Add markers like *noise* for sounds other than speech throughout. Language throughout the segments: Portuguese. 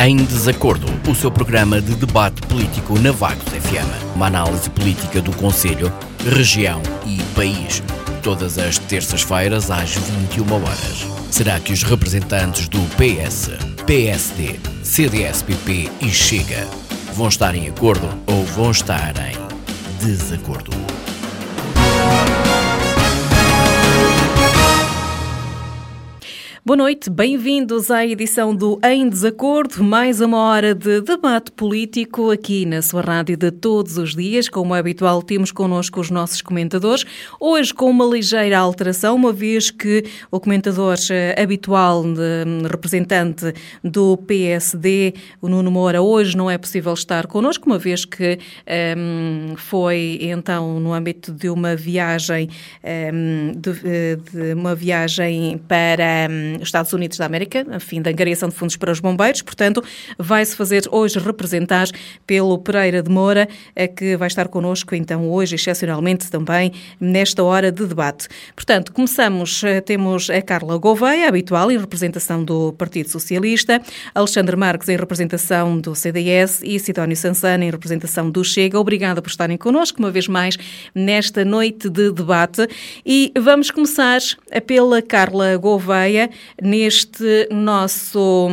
Em Desacordo, o seu programa de debate político na Vagos FM. Uma análise política do Conselho, região e país. Todas as terças-feiras às 21 horas. Será que os representantes do PS, PSD, CDS-PP e Chega vão estar em acordo ou vão estar em desacordo? Boa noite, bem-vindos à edição do Em Desacordo, mais uma hora de debate político aqui na sua rádio de todos os dias. Como é habitual, temos connosco os nossos comentadores, hoje com uma ligeira alteração, uma vez que o comentador eh, habitual, de, representante do PSD, o Nuno Moura, hoje não é possível estar connosco, uma vez que um, foi então no âmbito de uma viagem, um, de, eh, de, uma viagem para um, Estados Unidos da América, a fim da angariação de fundos para os bombeiros. Portanto, vai-se fazer hoje representar pelo Pereira de Moura, que vai estar connosco, então, hoje, excepcionalmente também, nesta hora de debate. Portanto, começamos, eh, temos a Carla Gouveia, habitual, em representação do Partido Socialista, Alexandre Marques, em representação do CDS e Sidónio Sansana, em representação do Chega. Obrigada por estarem connosco, uma vez mais, nesta noite de debate. E vamos começar pela Carla Gouveia, neste nosso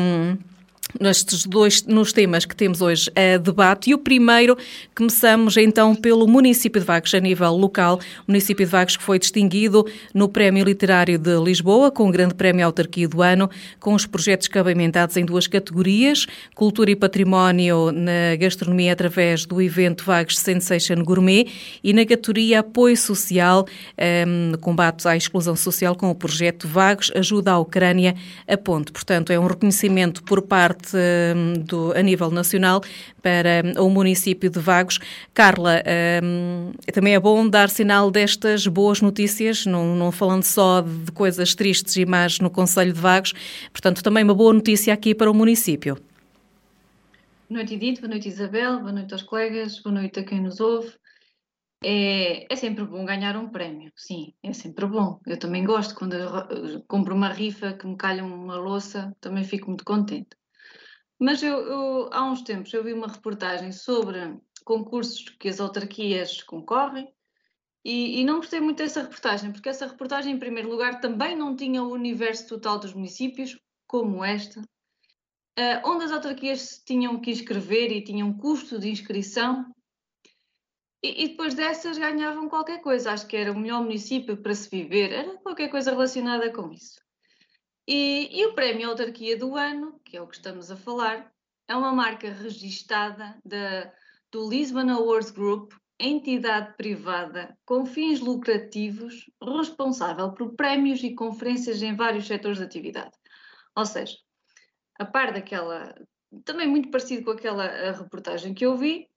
nestes dois nos temas que temos hoje a debate. E o primeiro, começamos então pelo município de Vagos a nível local. O município de Vagos que foi distinguido no Prémio Literário de Lisboa, com o Grande Prémio Autarquia do Ano, com os projetos cabimentados em duas categorias, Cultura e Património na gastronomia através do evento Vagos Sensation Gourmet e na categoria Apoio Social, um, combate à exclusão social com o projeto Vagos Ajuda à Ucrânia a Ponte. Portanto, é um reconhecimento por parte Hum, do, a nível nacional para hum, o município de Vagos. Carla, um, também é bom dar sinal destas boas notícias, não, não falando só de coisas tristes e más no Conselho de Vagos, portanto, também uma boa notícia aqui para o município. Boa noite, Edith, boa noite, Isabel, boa noite aos colegas, boa noite a quem nos ouve. É, é, sempre bom ganhar um prémio, sim, é sempre bom. Eu também gosto, quando compro uma rifa que me calha uma louça, também fico muito contente. Mas eu, eu, há uns tempos eu vi uma reportagem sobre concursos que as autarquias concorrem e, e, não gostei muito dessa reportagem, porque essa reportagem, em primeiro lugar, também não tinha o universo total dos municípios, como esta, uh, onde as autarquias tinham que inscrever e tinham custo de inscrição, e, depois dessas ganhavam qualquer coisa. Acho que era o melhor município para se viver, era qualquer coisa relacionada com isso. E, e, o Prémio Autarquia do Ano, que é o que estamos a falar, é uma marca registada da, do Lisbon Awards Group, entidade privada com fins lucrativos, responsável por prémios e conferências em vários setores de atividade. Ou seja, a par daquela, também muito parecido com aquela reportagem que eu vi,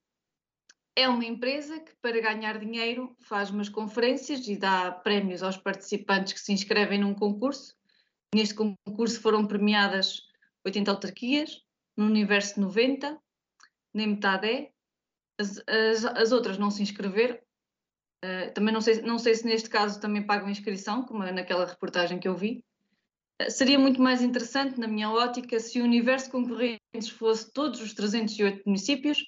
é uma empresa que, para ganhar dinheiro, faz umas conferências e dá prémios aos participantes que se inscrevem num concurso Neste concurso foram premiadas 80 autarquias, no universo 90, nem metade é. As, as, as outras não se inscreveram. Uh, também não sei, não sei se neste caso também pagam inscrição, como é naquela reportagem que eu vi. Uh, seria muito mais interessante, na minha ótica, se o universo concorrentes fosse todos os 308 municípios,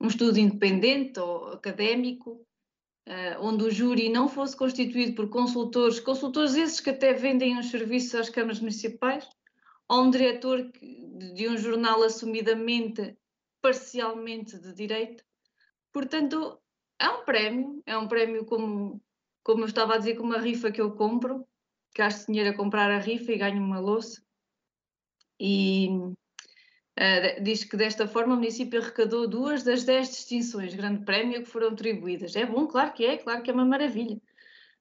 um estudo independente ou académico, uh, onde o júri não fosse constituído por consultores, consultores esses que até vendem os serviços às câmaras municipais, ou um diretor de um jornal assumidamente, parcialmente de direito. Portanto, é um prémio, é um prémio como, como eu estava a dizer, com uma rifa que eu compro, gasto dinheiro a comprar a rifa e ganho uma louça. E, Uh, diz que desta forma o município arrecadou duas das dez distinções Grande Prémio que foram atribuídas. É bom, claro que é, claro que é uma maravilha.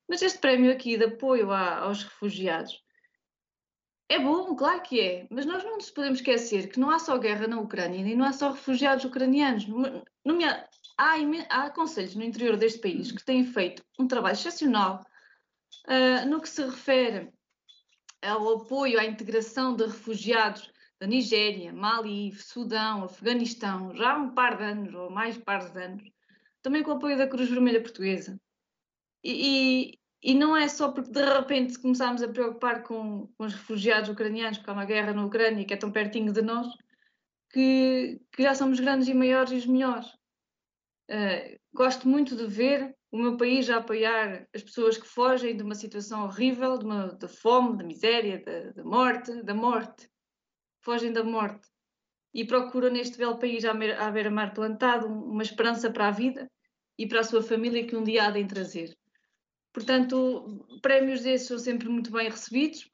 Mas este prémio aqui de apoio a, aos refugiados é bom, claro que é, mas nós não nos podemos esquecer que não há só guerra na Ucrânia e não há só refugiados ucranianos. há, há conselhos no interior deste país que têm feito um trabalho excepcional uh, no que se refere ao apoio à integração de refugiados da Nigéria, Mali, Sudão, Afeganistão, já há um par de anos, ou mais par de anos, também com o apoio da Cruz Vermelha Portuguesa. E, e, e não é só porque de repente começámos a preocupar com, com, os refugiados ucranianos, porque há uma guerra na Ucrânia que é tão pertinho de nós, que, que já somos grandes e maiores e os melhores. Uh, gosto muito de ver o meu país a apoiar as pessoas que fogem de uma situação horrível, de, uma, de fome, da miséria, da, morte, da morte. Fogem da morte. E procuram neste belo país à beira-mar plantado uma esperança para a vida e para a sua família que um dia há de trazer. Portanto, prémios desses são sempre muito bem recebidos,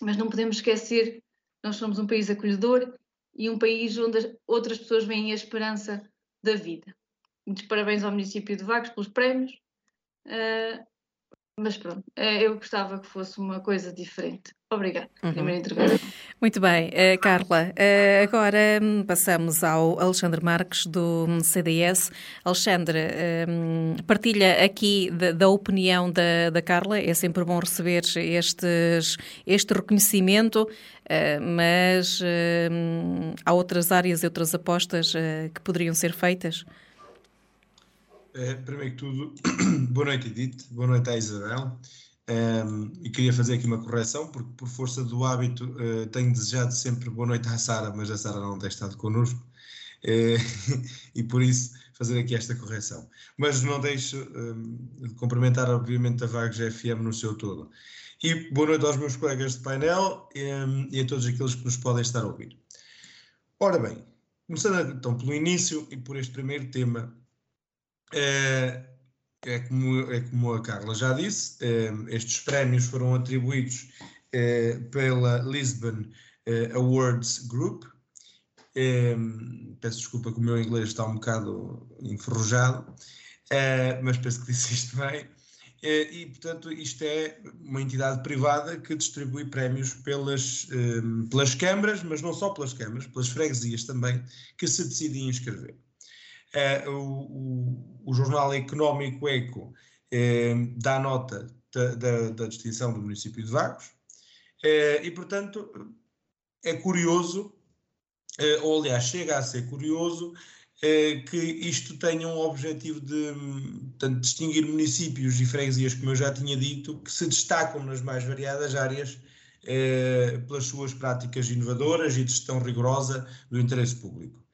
mas não podemos esquecer nós somos um país acolhedor e um país onde outras pessoas veem a esperança da vida. Muitos parabéns ao município de Vagos pelos prémios, uh, mas pronto, uh, eu gostava que fosse uma coisa diferente. Obrigada. Uhum. Primeira intervenção. Muito bem, uh, Carla. Uh, agora um, passamos ao Alexandre Marques, do CDS. Alexandre, um, partilha aqui da, da opinião da, da, Carla. É sempre bom receber estes, este reconhecimento, uh, mas hum, há outras áreas e outras apostas que poderiam ser feitas? Primeiro que tudo, *clears throat* boa noite, Edith. Boa noite à Isabel. Um, e queria fazer aqui uma correção, porque por força do hábito uh, tenho desejado sempre boa noite à Sara, mas a Sara não tem estado connosco, uh, *laughs* e por isso fazer aqui esta correção. Mas não deixo um, de cumprimentar, obviamente, a Vagos FM no seu todo. E boa noite aos meus colegas de painel um, e a todos aqueles que nos podem estar a ouvir. Ora bem, começando então pelo início e por este primeiro tema, uh, é como, é como a Carla já disse, eh, estes prémios foram atribuídos eh, pela Lisbon eh, Awards Group. peço desculpa que o meu inglês está um bocado enferrujado, mas penso que disse isto bem. E, portanto, isto é uma entidade privada que distribui prémios pelas, pelas câmaras, mas não só pelas câmaras, pelas freguesias também, que se decidem inscrever. Uh, o, o, Jornal Económico Eco uh, dá nota da, da, da, distinção do município de Vagos uh, e, portanto, é curioso, ou aliás, chega a ser curioso, que isto tenha um objetivo de distinguir municípios e freguesias, como eu já tinha dito, que se destacam nas mais variadas áreas pelas suas práticas inovadoras e de gestão rigorosa do interesse público.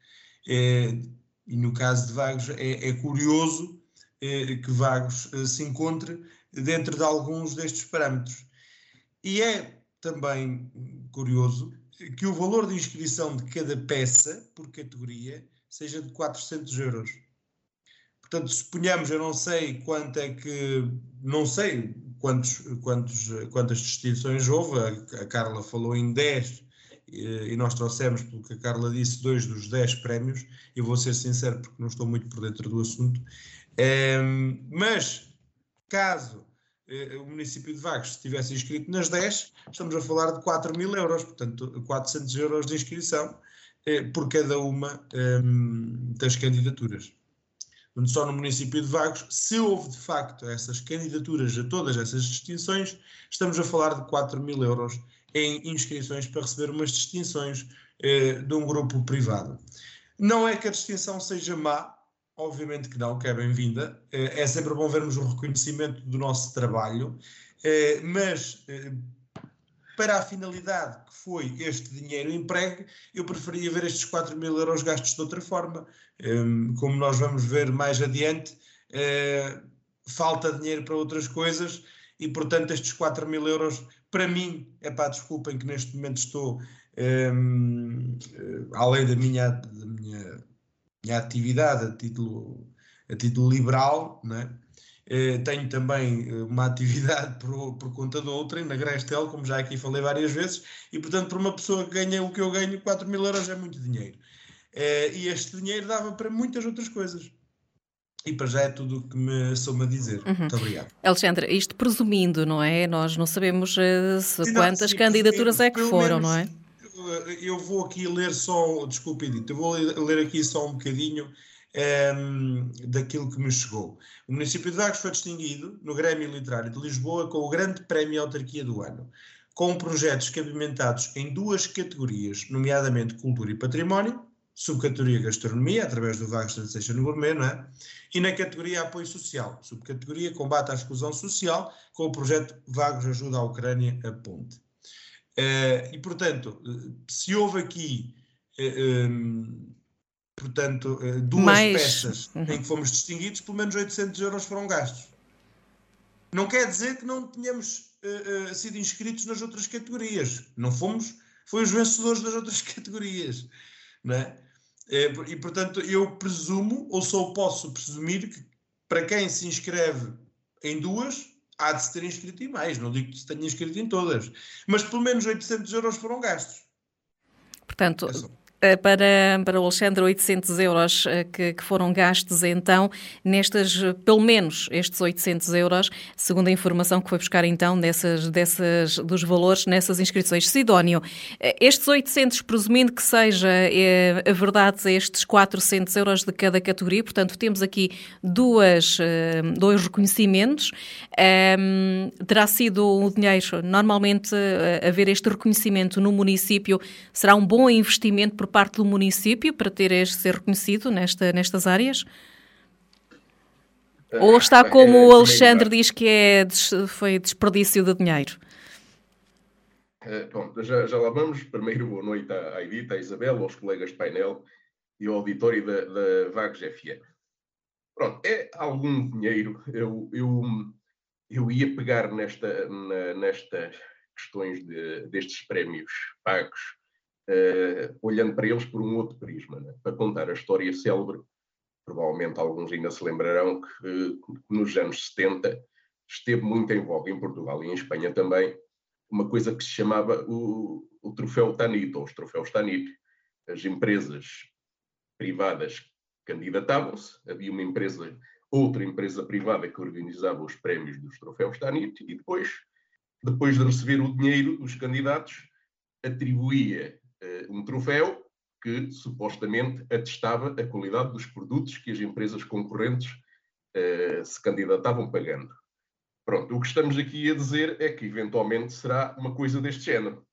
E no caso de Vagos é, é curioso é, que Vagos é, se encontre dentro de alguns destes parâmetros. E é também curioso que o valor de inscrição de cada peça por categoria seja de 400 euros. Portanto, suponhamos, eu não sei quanto é que, não sei quantos, quantos, quantas distinções houve, a Carla falou em 10 e nós trouxemos, pelo que a Carla disse, dois dos dez prémios. Eu vou ser sincero porque não estou muito por dentro do assunto. Ehm, mas, caso eh, o município de Vagos estivesse inscrito nas 10, estamos a falar de 4 mil euros, portanto 400 euros de inscrição eh, por cada uma ehm, das candidaturas. Só no município de Vagos, se houve de facto essas candidaturas a todas essas distinções, estamos a falar de 4 mil euros em inscrições para receber umas distinções eh, de um grupo privado. Não é que a distinção seja má, obviamente que não, que é bem-vinda. Eh, é sempre bom vermos o reconhecimento do nosso trabalho, eh, mas eh, para a finalidade que foi este dinheiro empregue, eu preferia ver estes 4 mil euros gastos de outra forma. Ehm, como nós vamos ver mais adiante, eh, falta dinheiro para outras coisas e, portanto, estes 4 mil euros para mim, é pá, desculpem que neste momento estou, um, eh, além da minha, da minha, minha atividade a título, a título liberal, né? Tenho também eh, uma atividade *laughs* por, por conta de outra, na Grestel, como já aqui falei várias vezes, e portanto, para uma pessoa que ganha o que eu ganho, 4 mil euros é muito dinheiro. E este dinheiro dava para muitas outras coisas. E para já é tudo o que me soube a dizer. Uhum. Muito obrigado. Alexandre, isto presumindo, não é? Nós não sabemos uh, não, quantas sim, candidaturas sim, é que foram, menos, não é? Eu vou aqui ler só, desculpe, Edith, eu vou ler aqui só um bocadinho um, ehm, daquilo que me chegou. O município de Vagos foi distinguido no Grêmio Literário de Lisboa com o Grande Prémio Autarquia do Ano, com projetos cabimentados em duas categorias, nomeadamente Cultura e Património, subcategoria Gastronomia, através do Vagos Transition Gourmet, não é? E na categoria Apoio Social, subcategoria Combate à Exclusão Social, com o projeto Vagos Ajuda à Ucrânia a Ponte. Uh, e, portanto, se houve aqui portanto, duas Mais... peças uhum. em que fomos distinguidos, pelo menos 800 euros foram gastos. Não quer dizer que não tenhamos uh, uh, sido inscritos nas outras categorias. Não fomos, foi os vencedores das outras *laughs* categorias. Não é? É? E, portanto, eu presumo, ou só posso presumir, que para quem se inscreve em duas, há de se ter inscrito em mais. Não digo que se tenha inscrito em todas. Mas pelo menos 800 euros foram gastos. Portanto, é para, para o Alexandre, 800 euros eh, que, que, foram gastos então nestas, pelo menos estes 800 euros, segundo a informação que foi buscar então dessas, dessas, dos valores nessas inscrições. Sidónio, eh, estes 800, presumindo que seja é, a verdade estes 400 euros de cada categoria, portanto temos aqui duas, dois reconhecimentos, um, terá sido o dinheiro, normalmente haver este reconhecimento no município será um bom investimento por parte do município para ter este ser reconhecido nesta, nestas áreas? Uh, Ou está como o Alexandre diz que é, foi desperdício de dinheiro? Uh, bom, já, já lá vamos. Primeiro, boa noite à, Edita, à Isabel, aos colegas de painel e ao auditório da, da Vagos FM. Pronto, é algum dinheiro. Eu, eu, eu ia pegar nesta, na, nestas questões de, destes prémios pagos uh, olhando para eles por um outro prisma, né? para contar a história célebre. Provavelmente alguns ainda se lembrarão que, nos anos 70 esteve muito em voga em Portugal e em Espanha também uma coisa que se chamava o, o troféu Tanit, ou os troféus Tanit. As empresas privadas candidatavam-se, havia uma empresa, outra empresa privada que organizava os prémios dos troféus Tanit e depois, depois de receber o dinheiro dos candidatos, atribuía um troféu que supostamente atestava a qualidade dos produtos que as empresas concorrentes uh, se candidatavam pagando. Pronto, o que estamos aqui a dizer é que eventualmente será uma coisa deste género.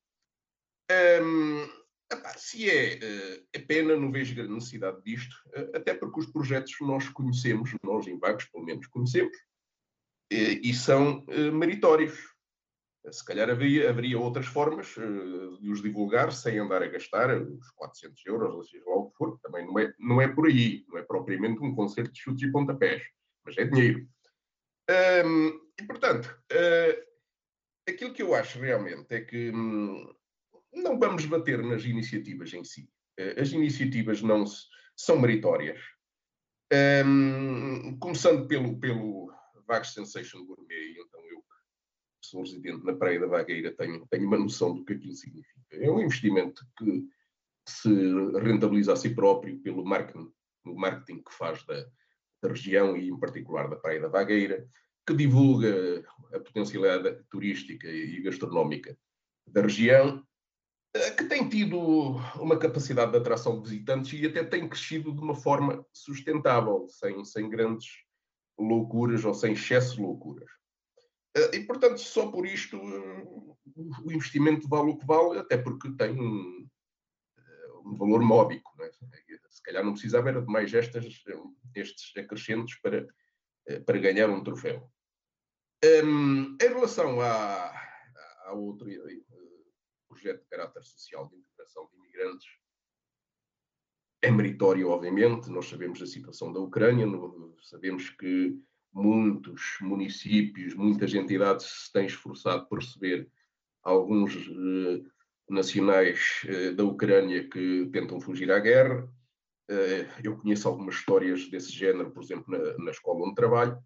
Epá, se é, uh, é pena, não vejo grande necessidade disto, até porque os projetos nós conhecemos, nós em Vagos pelo menos conhecemos, e são meritórios. Se calhar haveria, haveria outras formas uh, de os divulgar sem andar a gastar os 400 euros, ou seja lá o que for. Também não é, não é por aí, não é propriamente um concerto de chutes e pontapés, mas é dinheiro. Um, e, portanto, uh, aquilo que eu acho realmente é que hum, não vamos bater nas iniciativas em si. Uh, as iniciativas não se, são meritórias. Começando pelo, pelo Vague Sensation Gourmet, então sou residente na Praia da Vagueira, tenho, tenho uma noção do que aquilo significa. É um investimento que se rentabiliza a si próprio pelo marketing, marketing que faz da, da região e, em particular, da Praia da Vagueira, que divulga a potencialidade turística e gastronómica da região, eh, que tem tido uma capacidade de atração de visitantes e até tem crescido de uma forma sustentável, sem, sem grandes loucuras ou sem excesso de loucuras. Eh, e, portanto, só por isto o investimento vale o que vale, até porque tem um, eh, um valor módico. É? Se calhar não precisava era de mais estas, estes acrescentos para, eh, para ganhar um troféu. Um, em relação a outro projeto de caráter social de integração de imigrantes, é meritório, obviamente. Nós sabemos a situação da Ucrânia, sabemos que muitos municípios, muitas entidades se têm esforçado por receber alguns eh, nacionais eh, da Ucrânia que tentam fugir à guerra. Eh, eu conheço algumas histórias desse género, por exemplo, na, na escola onde trabalho.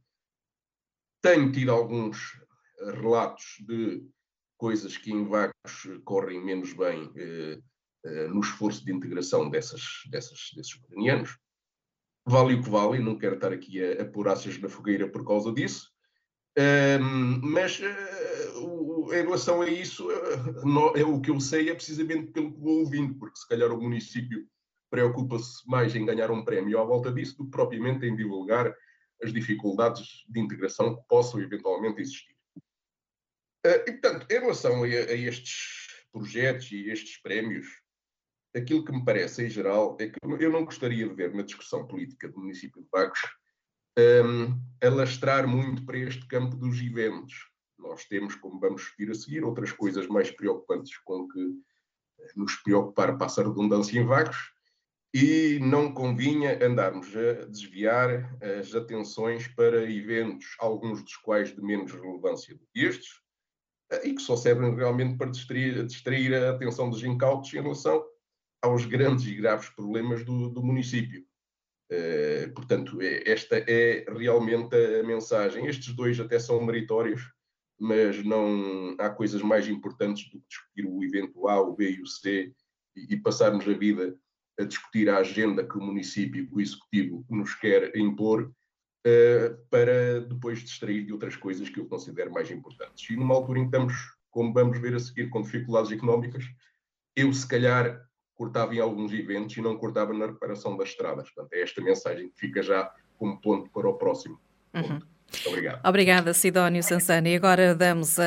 Tenho tido alguns relatos de coisas que em vagos correm menos bem no esforço de integração dessas, dessas, desses ucranianos vale o que vale, não quero estar aqui a, a pôr aças na fogueira por causa disso, mas uh, em relação a isso, uh, no, é, o que eu sei é precisamente pelo que vou ouvindo, porque se calhar o município preocupa-se mais em ganhar um prémio à volta disso do que propriamente em divulgar as dificuldades de integração que possam eventualmente existir. Uh, e, portanto, em relação a, a estes projetos e estes prémios, aquilo que me parece, em geral, é que eu não gostaria de ver na discussão política do município de Vagos um, alastrar muito para este campo dos eventos. Nós temos, como vamos vir a seguir, outras coisas mais preocupantes com que nos preocupar, passa a redundância em Vagos, e não convinha andarmos a desviar as atenções para eventos, alguns dos quais de menos relevância do que estes, e que só servem realmente para distrair, distrair a atenção dos incautos em relação aos grandes e graves problemas do, do município. Uh, portanto, é, esta é realmente a mensagem. Estes dois até são meritórios, mas não há coisas mais importantes do que discutir o evento A, o B e o C e, e passarmos a vida a discutir a agenda que o município, o executivo, nos quer impor, uh, para depois distrair de outras coisas que eu considero mais importantes. E numa altura em que estamos, como vamos ver a seguir, com dificuldades económicas, eu se calhar cortava em alguns eventos e não cortava na reparação das estradas. Portanto, é esta mensagem que fica já como ponto para o próximo. Uhum. Obrigado. Obrigada, Sidónio Sansani. E agora damos uh,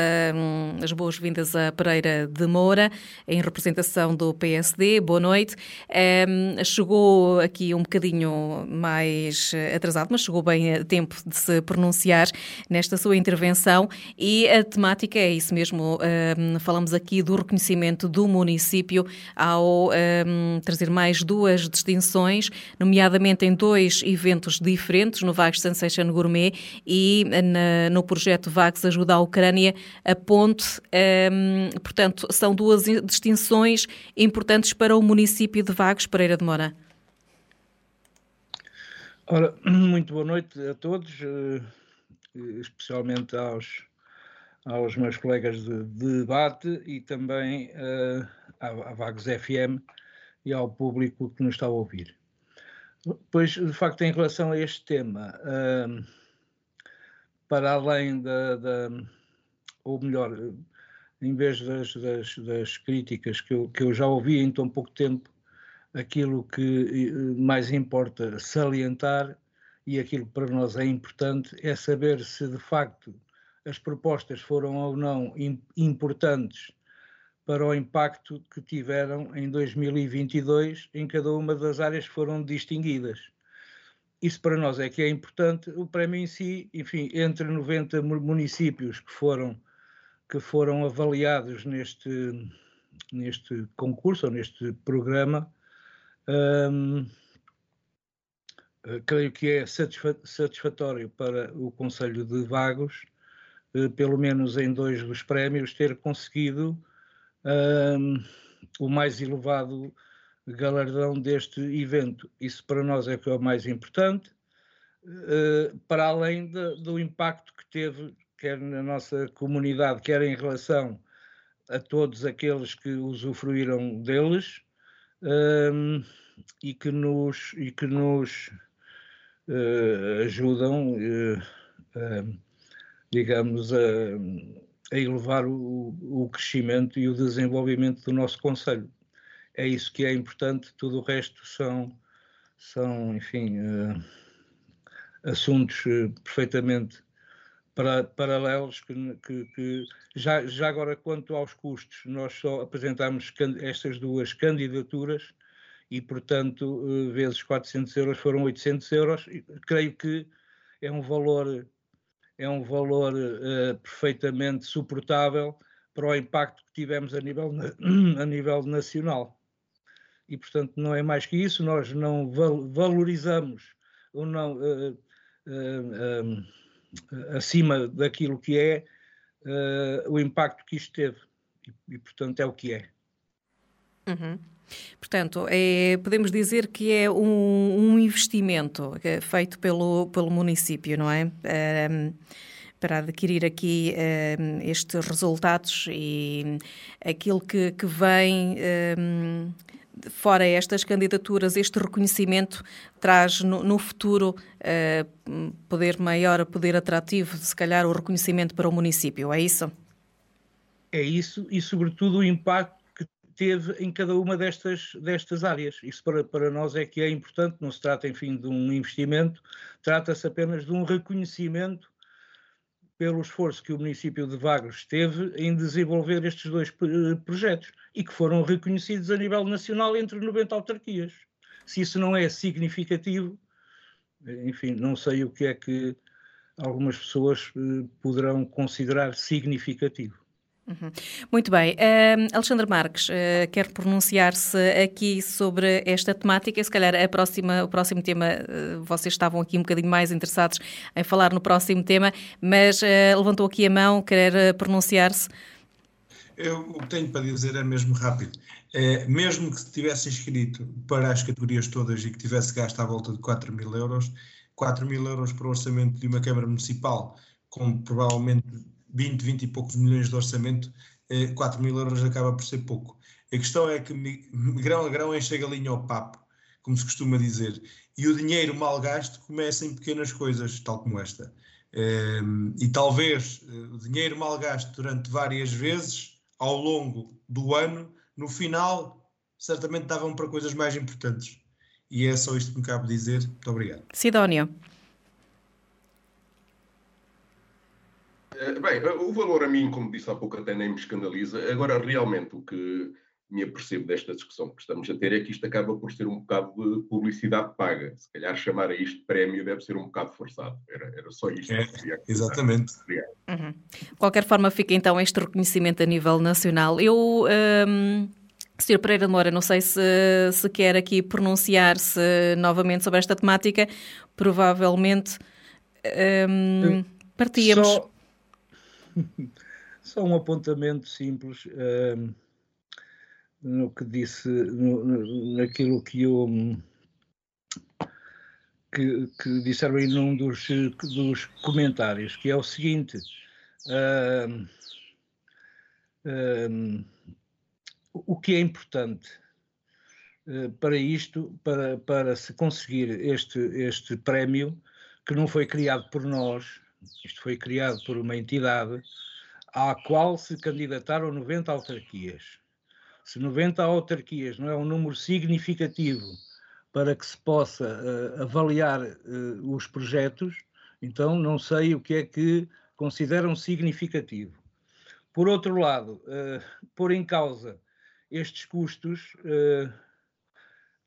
as boas-vindas a Pereira de Moura, em representação do PSD. Boa noite. Um, chegou aqui um bocadinho mais atrasado, mas chegou bem a tempo de se pronunciar nesta sua intervenção. E a temática é isso mesmo. Um, falamos aqui do reconhecimento do município ao trazer mais duas distinções, nomeadamente em dois eventos diferentes, no Vagos Sensation Gourmet e na, no projeto VAX Ajuda à Ucrânia, a ponte. Um, portanto, são duas distinções importantes para o município de Vagos, Pereira de Moura. Ora, *clears throat* muito boa noite a todos, eh, especialmente aos, aos meus colegas de, de debate e também uh, à, à Vagos FM e ao público que nos está a ouvir. Pois, de facto, em relação a este tema, uh, para além da, da ou melhor, em vez das, das, das, críticas que eu, que eu já ouvi em tão pouco tempo, aquilo que eh, mais importa salientar e aquilo que para nós é importante é saber se de facto as propostas foram ou não importantes para o impacto que tiveram em 2022 em cada uma das áreas que foram distinguidas isso para nós é que é importante. O prémio em si, enfim, entre 90 municípios que foram, que foram avaliados neste, neste concurso, ou neste programa, hum, creio que é satisfatório para o Conselho de Vagos, eh, pelo menos em dois dos prémios, ter conseguido hum, o mais elevado galardão deste evento. Isso para nós é que é o mais importante, uh, para além de, do impacto que teve, quer na nossa comunidade, quer em relação a todos aqueles que usufruíram deles ehm, e que nos, e que nos uh, ajudam, uh, digamos, a, a elevar o, o crescimento e o desenvolvimento do nosso Conselho é isso que é importante, tudo o resto são, são enfim, uh, assuntos uh, perfeitamente para, paralelos que, que, que, já, já agora quanto aos custos, nós só apresentamos estas duas candidaturas e, portanto, uh, vezes 400 euros foram 800 euros. Creio que é um valor, é um valor perfeitamente suportável para o impacto que tivemos a nível, *clears throat* a nível nacional e, portanto, não é mais que isso, nós não valorizamos ou não uh, uh, uh, acima daquilo que é o impacto que isto teve e, e, portanto, é o que é. Uhum. Portanto, é, podemos dizer que é um, um investimento feito pelo, pelo município, não é? para adquirir aqui estes resultados e aquilo que, que vem fora estas candidaturas, este reconhecimento traz no, no futuro uh, poder maior, poder atrativo, se calhar o reconhecimento para o município, é isso? É isso e, sobretudo, o impacto que teve em cada uma destas, destas áreas. Isso para, para nós é que é importante, não se trata, enfim, de um investimento, trata-se apenas de um reconhecimento pelo esforço que o município de Vagos teve em desenvolver estes dois projetos e que foram reconhecidos a nível nacional entre 90 autarquias. Se isso não é significativo, enfim, não sei o que é que algumas pessoas eh, poderão considerar significativo. Uhum. Muito bem. Uh, Alexandre Marques, uh, quer pronunciar-se aqui sobre esta temática? Se calhar a próxima, o próximo tema, uh, vocês estavam aqui um bocadinho mais interessados em falar no próximo tema, mas eh, levantou aqui a mão, quer pronunciar-se? Eu, o que tenho para dizer é mesmo rápido. É, mesmo que se tivesse inscrito para as categorias todas e que tivesse gasto à volta de 4 mil euros, 4 mil euros para o orçamento de uma Câmara Municipal, com provavelmente 20, 20 e poucos milhões de orçamento, 4 eh, mil euros acaba por ser pouco. A questão é que grão a grão enche a galinha ao papo, como se costuma dizer, e o dinheiro mal gasto começa em pequenas coisas, tal como esta. Ehm, e talvez eh, o dinheiro mal gasto durante várias vezes, ao longo do ano, no final, certamente davam para coisas mais importantes. E é só isto que me cabe dizer. Muito obrigado. Sidónio. Eh, bem, o valor a mim, como disse há pouco, até nem me escandaliza. Agora, realmente, o que me apercebo desta discussão que estamos a ter é que isto acaba por ser um bocado de publicidade paga. Se calhar chamar a isto prémio deve ser um bocado forçado. Era, era só isto é, que Exatamente. Uhum. De qualquer forma, fica então este reconhecimento a nível nacional. Eu. Um... Sr. Pereira de Moura, não sei se, se quer aqui pronunciar-se novamente sobre esta temática. Provavelmente um, partíamos. Só, *laughs* Só um apontamento simples uh, no que disse, no, naquilo que eu. Que, que disseram aí num dos, dos comentários, que é o seguinte. Uh, uh, o que é importante uh, para isto, para, para se conseguir este, este prémio, que não foi criado por nós, isto foi criado por uma entidade à qual se candidataram 90 autarquias. Se 90 autarquias não é um número significativo para que se possa uh, avaliar uh, os projetos, então não sei o que é que consideram significativo. Por outro lado, uh, pôr em causa estes custos,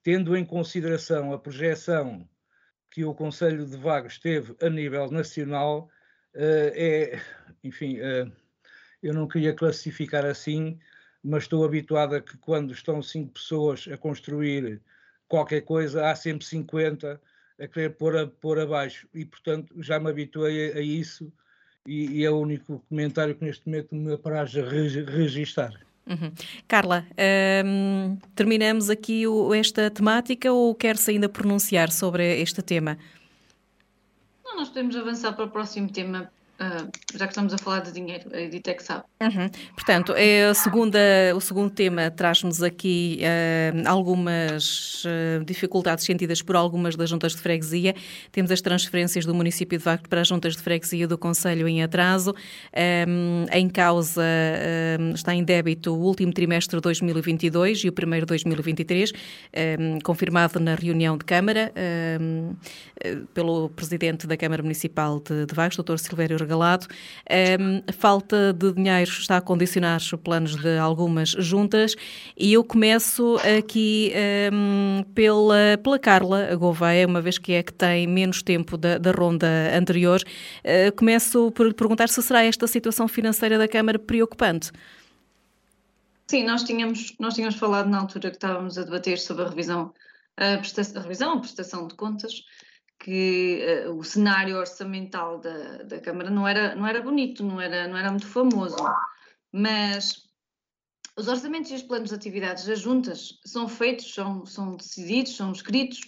tendo em consideração a projeção que o Conselho de Vagos teve a nível nacional uh, é, enfim, uh, eu não queria classificar assim, mas estou habituado a que quando estão cinco pessoas a construir qualquer coisa, há sempre 50 a querer pôr, a, pôr abaixo e, portanto, já me habituei a, a isso e, e, é o único comentário que neste momento me apraz a registar. Uhum. Carla, um, terminamos aqui o, esta temática ou quer-se ainda pronunciar sobre este tema? Não, nós podemos avançar para o próximo tema Uh, já que estamos a falar de dinheiro, a Edith é sabe. Uhum. Portanto, é segunda, o segundo tema traz-nos aqui uh, algumas uh, dificuldades sentidas por algumas das juntas de freguesia. Temos as transferências do município de Vacto para as juntas de freguesia do Conselho em atraso. Um, em causa um, está em débito o último trimestre de 2022 e o primeiro de 2023, um, confirmado na reunião de Câmara pelo Presidente da Câmara Municipal de, de Vagos, Dr. Silvério regalado. A falta de dinheiro está a condicionar os planos de algumas juntas e eu começo aqui pela, pela Carla Gouveia, uma vez que é que tem menos tempo da, da ronda anterior. Uh, começo por perguntar se será esta situação financeira da Câmara preocupante. Sim, nós tínhamos, nós tínhamos falado na altura que estávamos a debater sobre a revisão, a, prestação, a revisão, a prestação de contas, que uh, o cenário orçamental da, da Câmara não era, não era bonito, não era, não era muito famoso, mas os orçamentos e os planos de atividades das juntas são feitos, são, são decididos, são escritos,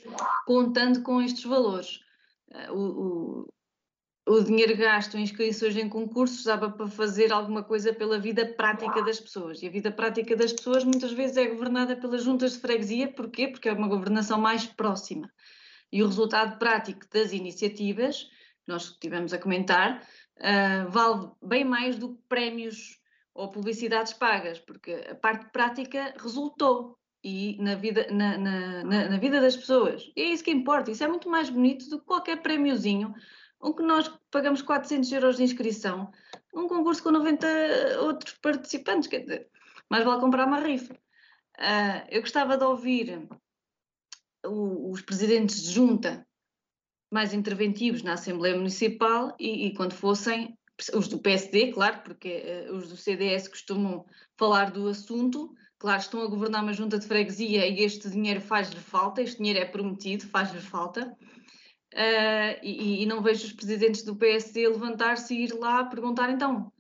contando com estes valores. Uh, o, o, o, dinheiro gasto em inscrições em concursos dava para fazer alguma coisa pela vida prática das pessoas. E a vida prática das pessoas muitas vezes é governada pelas juntas de freguesia. Porquê? Porque é uma governação mais próxima. E o resultado prático das iniciativas, nós estivemos a comentar, uh, vale bem mais do que prémios ou publicidades pagas, porque a parte prática resultou e na vida, na, na, na, vida das pessoas. E é isso que importa, isso é muito mais bonito do que qualquer prémiozinho, um que nós pagamos 400 euros de inscrição, um concurso com 90 outros participantes, quer dizer, mais vale comprar uma rifa. Uh, eu gostava de ouvir os presidentes de junta mais interventivos na Assembleia Municipal e, e quando fossem os do PSD, claro, porque uh, os do CDS costumam falar do assunto. Claro, estão a governar uma junta de freguesia e este dinheiro faz-lhe falta, este dinheiro é prometido, faz-lhe falta. Uh, e, e, não vejo os presidentes do PSD levantar-se e ir lá perguntar então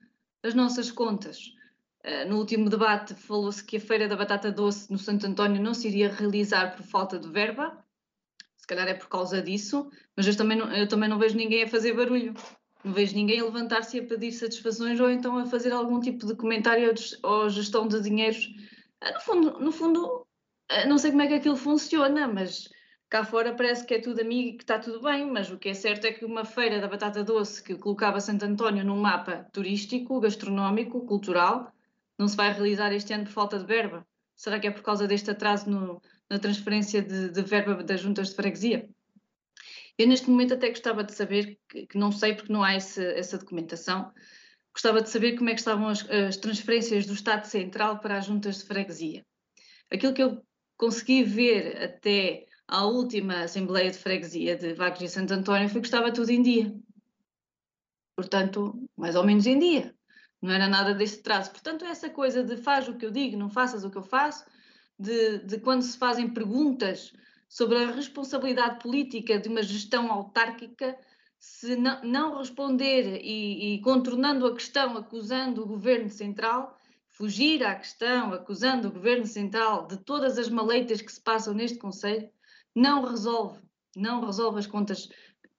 as nossas contas. Uh, no último debate falou-se que a Feira da Batata Doce no Santo António não se iria realizar por falta de verba, se calhar é por causa disso, mas eu também não, eu também não vejo ninguém a fazer barulho. Não vejo ninguém a levantar-se e a pedir satisfações ou então a fazer algum tipo de comentário ou gestão de dinheiros. Uh, no fundo, no fundo não sei como é que aquilo funciona, mas Cá fora parece que é tudo amigo e que está tudo bem, mas o que é certo é que uma feira da batata doce que colocava Santo António num mapa turístico, gastronómico, cultural, não se vai realizar este ano por falta de verba. Será que é por causa deste atraso no, na transferência de, de, verba das juntas de freguesia? Eu neste momento até gostava de saber, que, que não sei porque não há esse, essa documentação, gostava de saber como é que estavam as, as transferências do Estado Central para as juntas de freguesia. Aquilo que eu consegui ver até à última Assembleia de Freguesia de Vagos e Santo António foi que estava tudo em dia. Portanto, mais ou menos em dia. Não era nada deste traço. Portanto, essa coisa de faz o que eu digo, não faças o que eu faço, de, de quando se fazem perguntas sobre a responsabilidade política de uma gestão autárquica, se não, não responder e, e, contornando a questão, acusando o governo central, fugir à questão, acusando o governo central de todas as maleitas que se passam neste Conselho, não resolve, não resolve as contas,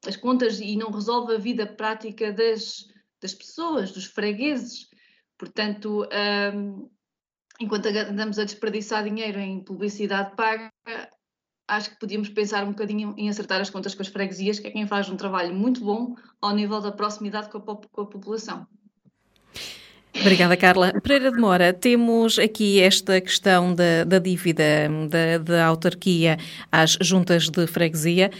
as contas e não resolve a vida prática das, das pessoas, dos fregueses. Portanto, um, enquanto andamos a desperdiçar dinheiro em publicidade paga, acho que podíamos pensar um bocadinho em acertar as contas com as freguesias, que é quem faz um trabalho muito bom ao nível da proximidade com a, com a população. Obrigada, Carla. Pereira de Mora, temos aqui esta questão da, da dívida da, da, autarquia às juntas de freguesia,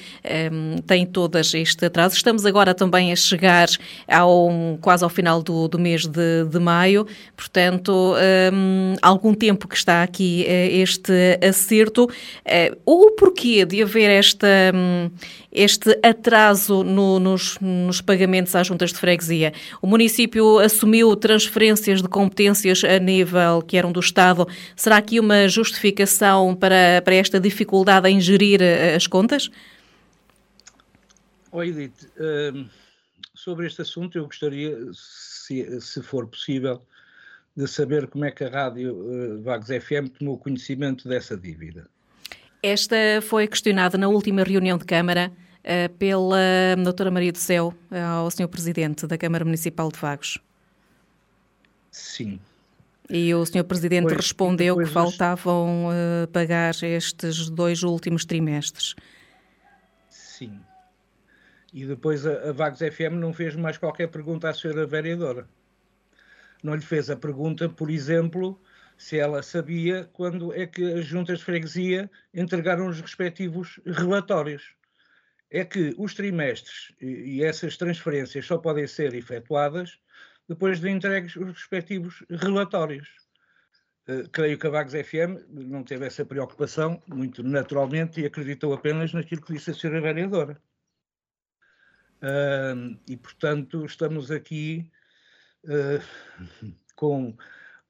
um, tem todas este atraso. Estamos agora também a chegar ao, quase ao final do, do mês de, de, maio, portanto, um, algum tempo que está aqui eh, este acerto. Uh, o porquê de haver esta, um, este atraso no, nos, nos, pagamentos às juntas de freguesia. O município assumiu transferências de competências a nível que eram do Estado. Será aqui uma justificação para, para esta dificuldade em gerir eh, as contas? Oi, Edith. Uh, sobre este assunto, eu gostaria, se, se for possível, de saber como é que a Rádio uh, Vagos FM tomou conhecimento dessa dívida. Esta foi questionada na última reunião de Câmara pela doutora Maria do Céu ao senhor Presidente da Câmara Municipal de Vagos. Sim. E o senhor Presidente respondeu que faltavam uh, pagar estes dois últimos trimestres. Sim. E depois a, a Vagos FM não fez mais qualquer pergunta à senhora vereadora. Não lhe fez a pergunta, por exemplo, se ela sabia quando é que as juntas de freguesia entregaram os respectivos relatórios. É que os trimestres e essas transferências só podem ser efetuadas depois de entregues os respectivos relatórios. Uh, creio que a Vagos FM não teve essa preocupação, muito naturalmente, e acreditou apenas naquilo que disse a senhora vereadora. Uh, e, portanto, estamos aqui uh, *laughs* com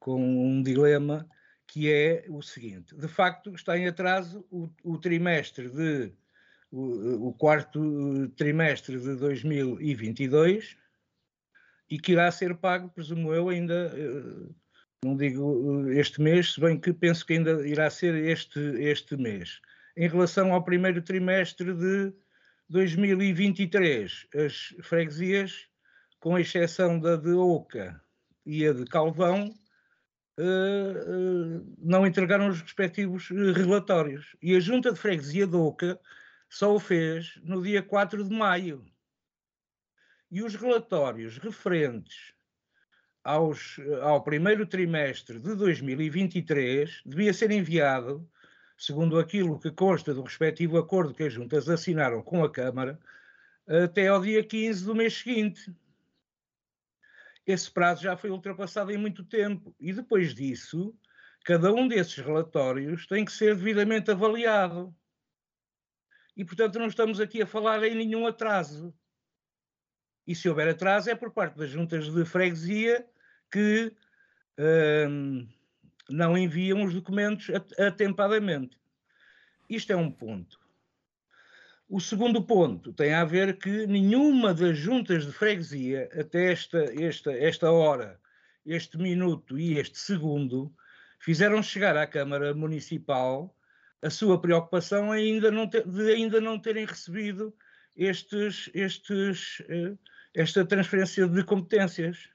com um dilema que é o seguinte: de facto, está em atraso o, o trimestre de o, o, quarto trimestre de 2022 e que irá ser pago, presumo eu, ainda eh, não digo eh, este mês, se bem que penso que ainda irá ser este, este mês. Em relação ao primeiro trimestre de 2023, as freguesias, com exceção da de Oca e a de Calvão, uh, não entregaram os respectivos relatórios. E a Junta de Freguesia de Oca só o fez no dia 4 de maio. E os relatórios referentes aos, ao primeiro trimestre de 2023 devia ser enviado, segundo aquilo que consta do respectivo acordo que as juntas assinaram com a Câmara, até ao dia 15 do mês seguinte esse prazo já foi ultrapassado em muito tempo. E depois disso, cada um desses relatórios tem que ser devidamente avaliado. E, portanto, não estamos aqui a falar em nenhum atraso. E se houver atraso é por parte das juntas de freguesia que hum, não enviam os documentos atempadamente. Isto é um ponto. O segundo ponto tem a ver que nenhuma das juntas de freguesia, até esta, esta, esta hora, este minuto e este segundo, fizeram chegar à Câmara Municipal a sua preocupação ainda não ter, de ainda não terem recebido estes, estes, uh, esta transferência de competências,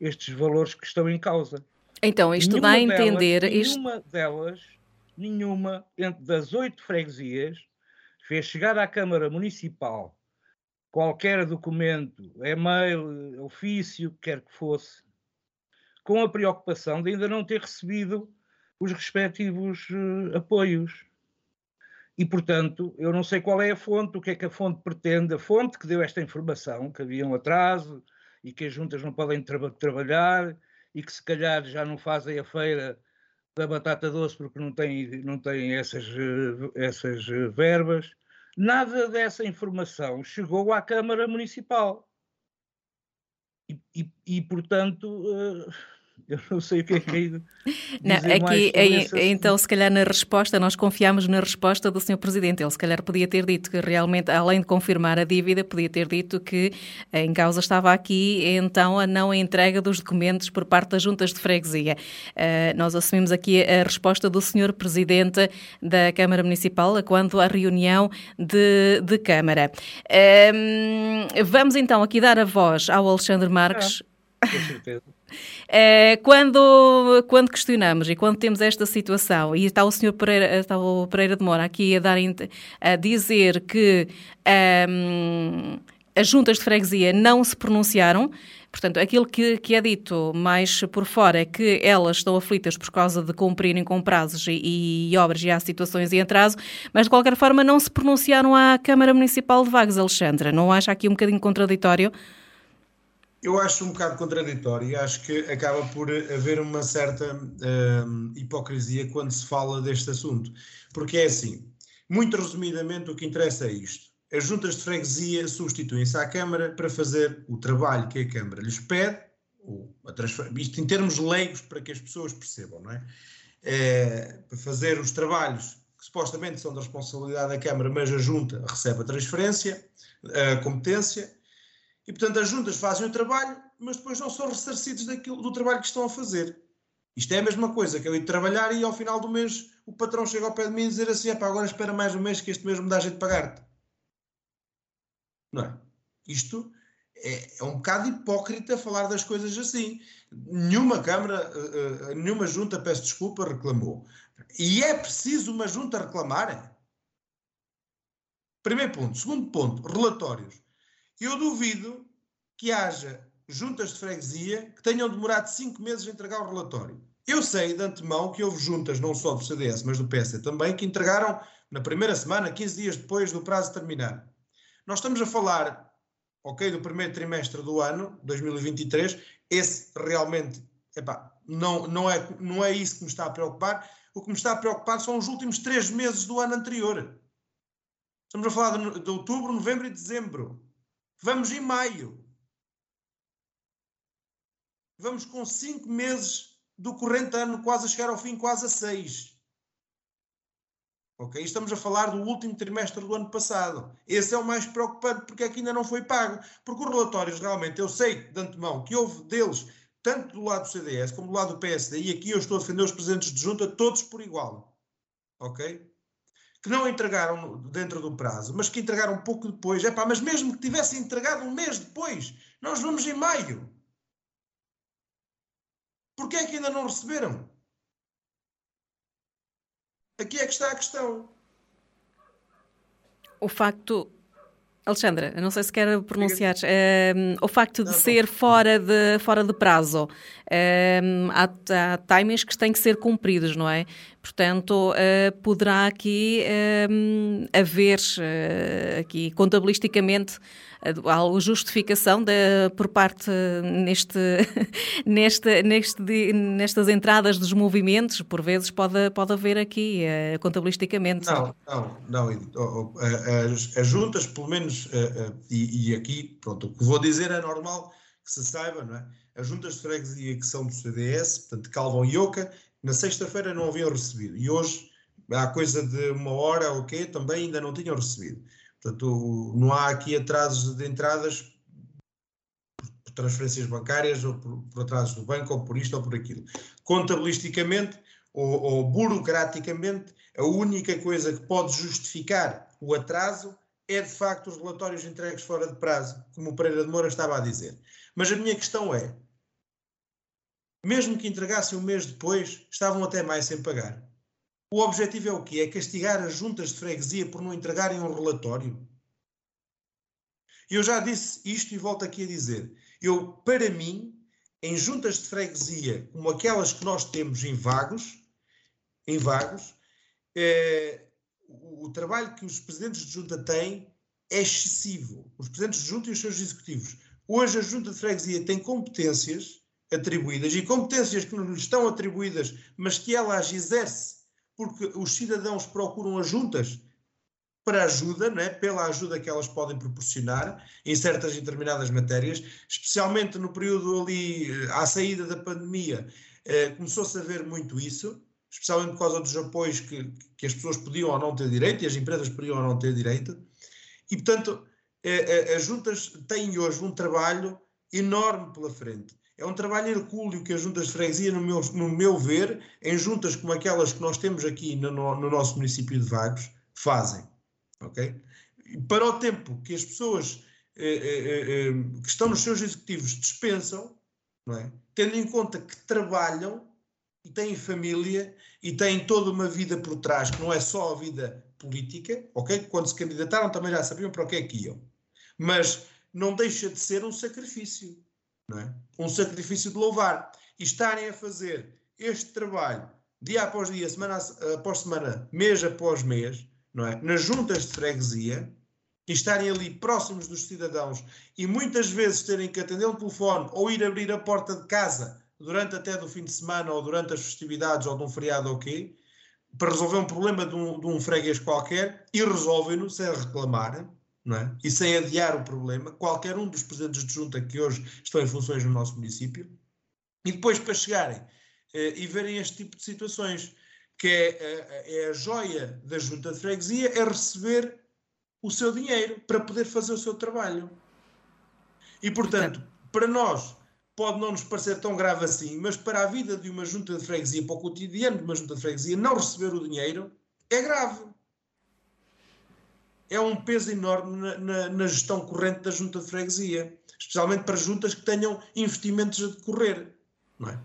estes valores que estão em causa. Então, isto nenhuma dá a entender. Delas, isto... Nenhuma delas, nenhuma das oito freguesias, fez chegar à Câmara Municipal qualquer documento, e-mail, ofício, quer que fosse, com a preocupação de ainda não ter recebido os respectivos uh, apoios. E, portanto, eu não sei qual é a fonte, o que é que a fonte pretende. A fonte que deu esta informação, que havia um atraso e que as juntas não podem tra trabalhar e que se calhar já não fazem a feira da batata doce porque não têm, não têm essas, essas verbas. Nada dessa informação chegou à Câmara Municipal. E, e, e portanto, uh, *laughs* eu não sei o que é que é. Não, aqui, é, então, se calhar na resposta, nós confiamos na resposta do Sr. Presidente. Ele, se calhar, podia ter dito que realmente, além de confirmar a dívida, podia ter dito que em causa estava aqui, então, a não entrega dos documentos por parte das juntas de freguesia. Uh, nós assumimos aqui a resposta do Sr. Presidente da Câmara Municipal quanto à reunião de, de Câmara. Uh, vamos então aqui dar a voz ao Alexandre Marques. Ah, com certeza. É, quando, quando questionamos e quando temos esta situação, e está o senhor Pereira, está o Pereira de Moura aqui a, dar, a dizer que um, as juntas de freguesia não se pronunciaram, Portanto, aquilo que, que, é dito mais por fora é que elas estão aflitas por causa de cumprirem com prazos e, e, obras e há situações em atraso, mas de qualquer forma não se pronunciaram à Câmara Municipal de Vagos, Alexandra. Não acha aqui um bocadinho contraditório? Eu acho um bocado contraditório e acho que acaba por haver uma certa hum, hipocrisia quando se fala deste assunto. Porque é assim, muito resumidamente, o que interessa é isto. As juntas de freguesia substituem-se à Câmara para fazer o trabalho que a Câmara lhes pede, isto em termos leigos para que as pessoas percebam, não é? é para fazer os trabalhos que supostamente são da responsabilidade da Câmara, mas a Junta recebe a transferência, a competência, e, portanto, as juntas fazem o trabalho, mas depois não são ressarcidos daquilo, do trabalho que estão a fazer. Isto é a mesma coisa que eu ir trabalhar e ao final do mês o patrão chega ao pé de mim e dizer assim: agora espera mais um mês que este mês me dá jeito de pagar-te. Não é? Isto é, é, um bocado hipócrita falar das coisas assim. Nenhuma Câmara, uh, nenhuma junta, peço desculpa, reclamou. E é preciso uma junta reclamar? Primeiro ponto. Segundo ponto, relatórios. Eu duvido que haja juntas de freguesia que tenham demorado cinco meses a entregar o relatório. Eu sei de antemão que houve juntas, não só do CDS, mas do PS também, que entregaram na primeira semana, 15 dias depois do prazo terminar. Nós estamos a falar, ok, do primeiro trimestre do ano, 2023, esse realmente, epá, não, não, é, não é isso que me está a preocupar. O que me está a preocupar são os últimos três meses do ano anterior. Estamos a falar de, de outubro, novembro e dezembro. Vamos em maio. Vamos com cinco meses do corrente ano, quase a chegar ao fim, quase a seis. Ok? Estamos a falar do último trimestre do ano passado. Esse é o mais preocupante porque é que ainda não foi pago. Porque os relatórios, realmente, eu sei de antemão que houve deles, tanto do lado do CDS como do lado do PSD, e aqui eu estou a defender os presidentes de junta, todos por igual. Ok? Que não entregaram dentro do prazo, mas que entregaram pouco depois. É pá, mas mesmo que tivessem entregado um mês depois, nós vamos em maio. Porquê é que ainda não receberam? Aqui é que está a questão. O facto Alexandra, não sei se quer pronunciar. Um, ehm, o facto de não, ser não. Fora, de, fora de prazo, um, ehm, há, há timings que têm que ser cumpridos, não é? Portanto, uh, poderá aqui um, ehm, haver, uh, aqui contabilisticamente, Há justificação de, por parte neste, *laughs* neste, neste, nestas entradas dos movimentos, por vezes pode, pode haver aqui, uh, contabilisticamente. Não, não, não. As, as juntas, pelo menos, uh, uh, e, e, aqui, pronto, o que vou dizer é normal que se saiba, não é? As juntas de freguesia que são do CDS, portanto, Calvão e Oca, na sexta-feira não haviam recebido. E hoje, há coisa de uma hora ou okay, quê, também ainda não tinham recebido. Portanto, não há aqui atrasos de entradas por transferências bancárias ou por, por atrasos do banco ou por isto ou por aquilo. Contabilisticamente ou, ou burocraticamente, a única coisa que pode justificar o atraso é de facto os relatórios entregues fora de prazo, como o Pereira de Moura estava a dizer. Mas a minha questão é: mesmo que entregassem um mês depois, estavam até mais sem pagar. O objetivo é o quê? É castigar as juntas de freguesia por não entregarem um relatório. Eu já disse isto e volto aqui a dizer. Eu, para mim, em juntas de freguesia como aquelas que nós temos em Vagos, em Vagos, é, o, o trabalho que os presidentes de junta têm é excessivo. Os presidentes de junta e os seus executivos Hoje a Junta de Freguesia tem competências atribuídas e competências que não lhe estão atribuídas, mas que ela as exerce porque os cidadãos procuram as juntas para ajuda, é? pela ajuda que elas podem proporcionar em certas e determinadas matérias, especialmente no período ali eh, à saída da pandemia, eh, começou-se a ver muito isso, especialmente por causa dos apoios que, que as pessoas podiam ou não ter direito e as empresas podiam ou não ter direito, e portanto é, é, as juntas têm hoje um trabalho enorme pela frente. É um trabalho hercúleo que as juntas de freguesia, no meu, no meu ver, em juntas como aquelas que nós temos aqui no, no nosso município de Vagos, fazem. Ok? Para o tempo que as pessoas eh, eh, eh, que estão nos seus executivos dispensam, é? tendo em conta que trabalham e têm família e têm toda uma vida por trás, que não é só a vida política, ok? Quando se candidataram também já sabiam para o que é que iam mas não deixa de ser um sacrifício, é? um sacrifício de louvar. E estarem a fazer este trabalho dia após dia, semana após semana, mês após mês, não é? nas juntas de freguesia, e estarem ali próximos dos cidadãos e muitas vezes terem que atender um telefone ou ir abrir a porta de casa durante até do fim de semana ou durante as festividades ou de um feriado ou quê, para resolver um problema de um, de um freguês qualquer e resolvem-no sem reclamar, é? e sem adiar o problema, qualquer um dos presidentes de junta que hoje estão em funções no nosso município, e depois para chegarem eh, e verem este tipo de situações, que é, é, é, a joia da junta de freguesia, é receber o seu dinheiro para poder fazer o seu trabalho. E portanto, para nós, pode não nos parecer tão grave assim, mas para a vida de uma junta de freguesia, para o cotidiano de uma junta de freguesia, não receber o dinheiro é grave é um peso enorme na, na, na, gestão corrente da junta de freguesia, especialmente para juntas que tenham investimentos a decorrer, não é?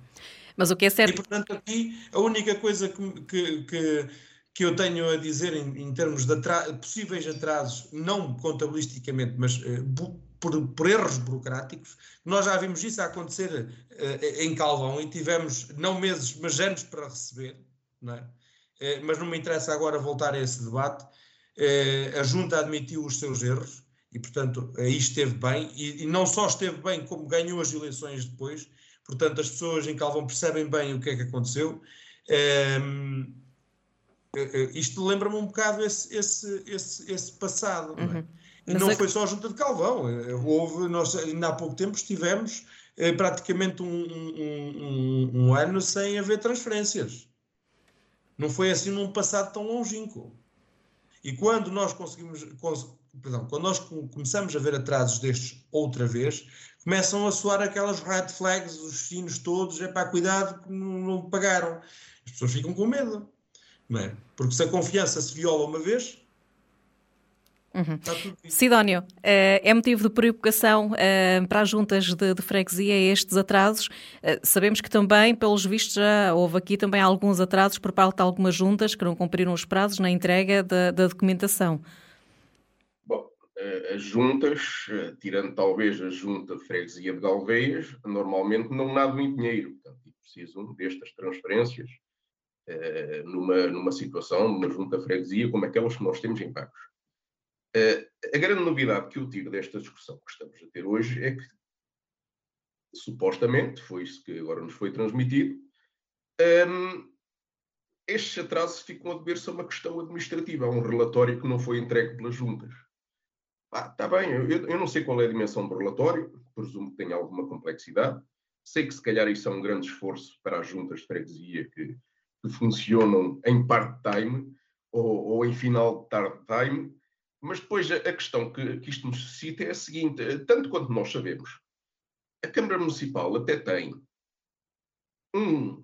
Mas o que é certo... E, portanto, aqui a única coisa que, que, que, que eu tenho a dizer em, em termos de possíveis atrasos, não contabilisticamente, mas uh, por, por, erros burocráticos, nós já vimos isso acontecer uh, em Calvão e tivemos não meses, mas anos para receber, não é? Uh, mas não me interessa agora voltar a esse debate. Eh, a Junta admitiu os seus erros e, portanto, aí esteve bem, e, e, não só esteve bem, como ganhou as eleições depois, portanto, as pessoas em Calvão percebem bem o que é que aconteceu. Um, ehm, eh, isto lembra-me um bocado esse, esse, esse, esse passado, não é? Uhum. E não foi só a Junta de Calvão, eh, houve, nós ainda há pouco tempo estivemos eh, praticamente um, um, um, um ano sem haver transferências. Não foi assim num passado tão longínquo. E quando nós conseguimos, perdão, quando nós começamos a ver atrasos destes outra vez, começam a soar aquelas red flags, os sinos todos, é para cuidado que não, não pagaram. As pessoas ficam com medo, não é? Porque se a confiança se viola uma vez, Uhum. Sidónio, eh, é motivo de preocupação eh, para as juntas de, de freguesia estes atrasos. Eh, sabemos que também, pelos vistos, já houve aqui também alguns atrasos por parte de algumas juntas que não cumpriram os prazos na entrega da, da documentação. Bom, as juntas, tirando talvez a junta de freguesia de Galveias, normalmente não nadam em dinheiro, portanto, precisam destas transferências numa, numa situação, numa junta de freguesia como aquelas que nós temos em Pagos. Uh, a grande novidade que eu tiro desta discussão que estamos a ter hoje é que, supostamente, foi isso que agora nos foi transmitido, um, estes atrasos ficam a dever-se a uma questão administrativa, a um relatório que não foi entregue pelas juntas. Ah, está bem, eu, eu, não sei qual é a dimensão do relatório, presumo que tem alguma complexidade. Sei que se calhar isso é um grande esforço para as juntas de freguesia que, que funcionam em part-time ou, ou, em final de tarde-time, mas depois a, questão que, que, isto nos suscita é a seguinte: tanto quanto nós sabemos, a Câmara Municipal até tem um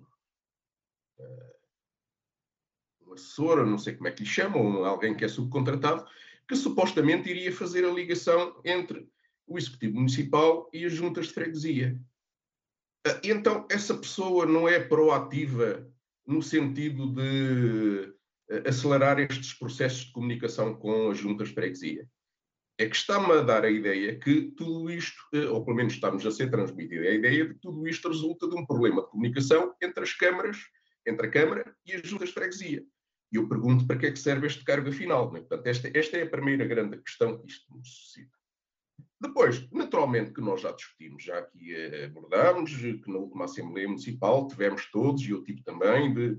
assessor, não sei como é que lhe chamam, alguém que é subcontratado, que supostamente iria fazer a ligação entre o Executivo Municipal e as juntas de freguesia. Ah, e então, essa pessoa não é proativa no sentido de acelerar estes processos de comunicação com as juntas de freguesia. É que está-me a dar a ideia que tudo isto, ah, ou pelo menos está-nos a ser transmitida a ideia de que tudo isto resulta de um problema de comunicação entre as câmaras, entre a Câmara e as juntas de freguesia. E eu pergunto para que é que serve este cargo final. Né? Portanto, esta, esta é a primeira grande questão que isto nos suscita. Depois, naturalmente, que nós já discutimos, já aqui abordámos, que na última Assembleia Municipal tivemos todos, e eu tive também, de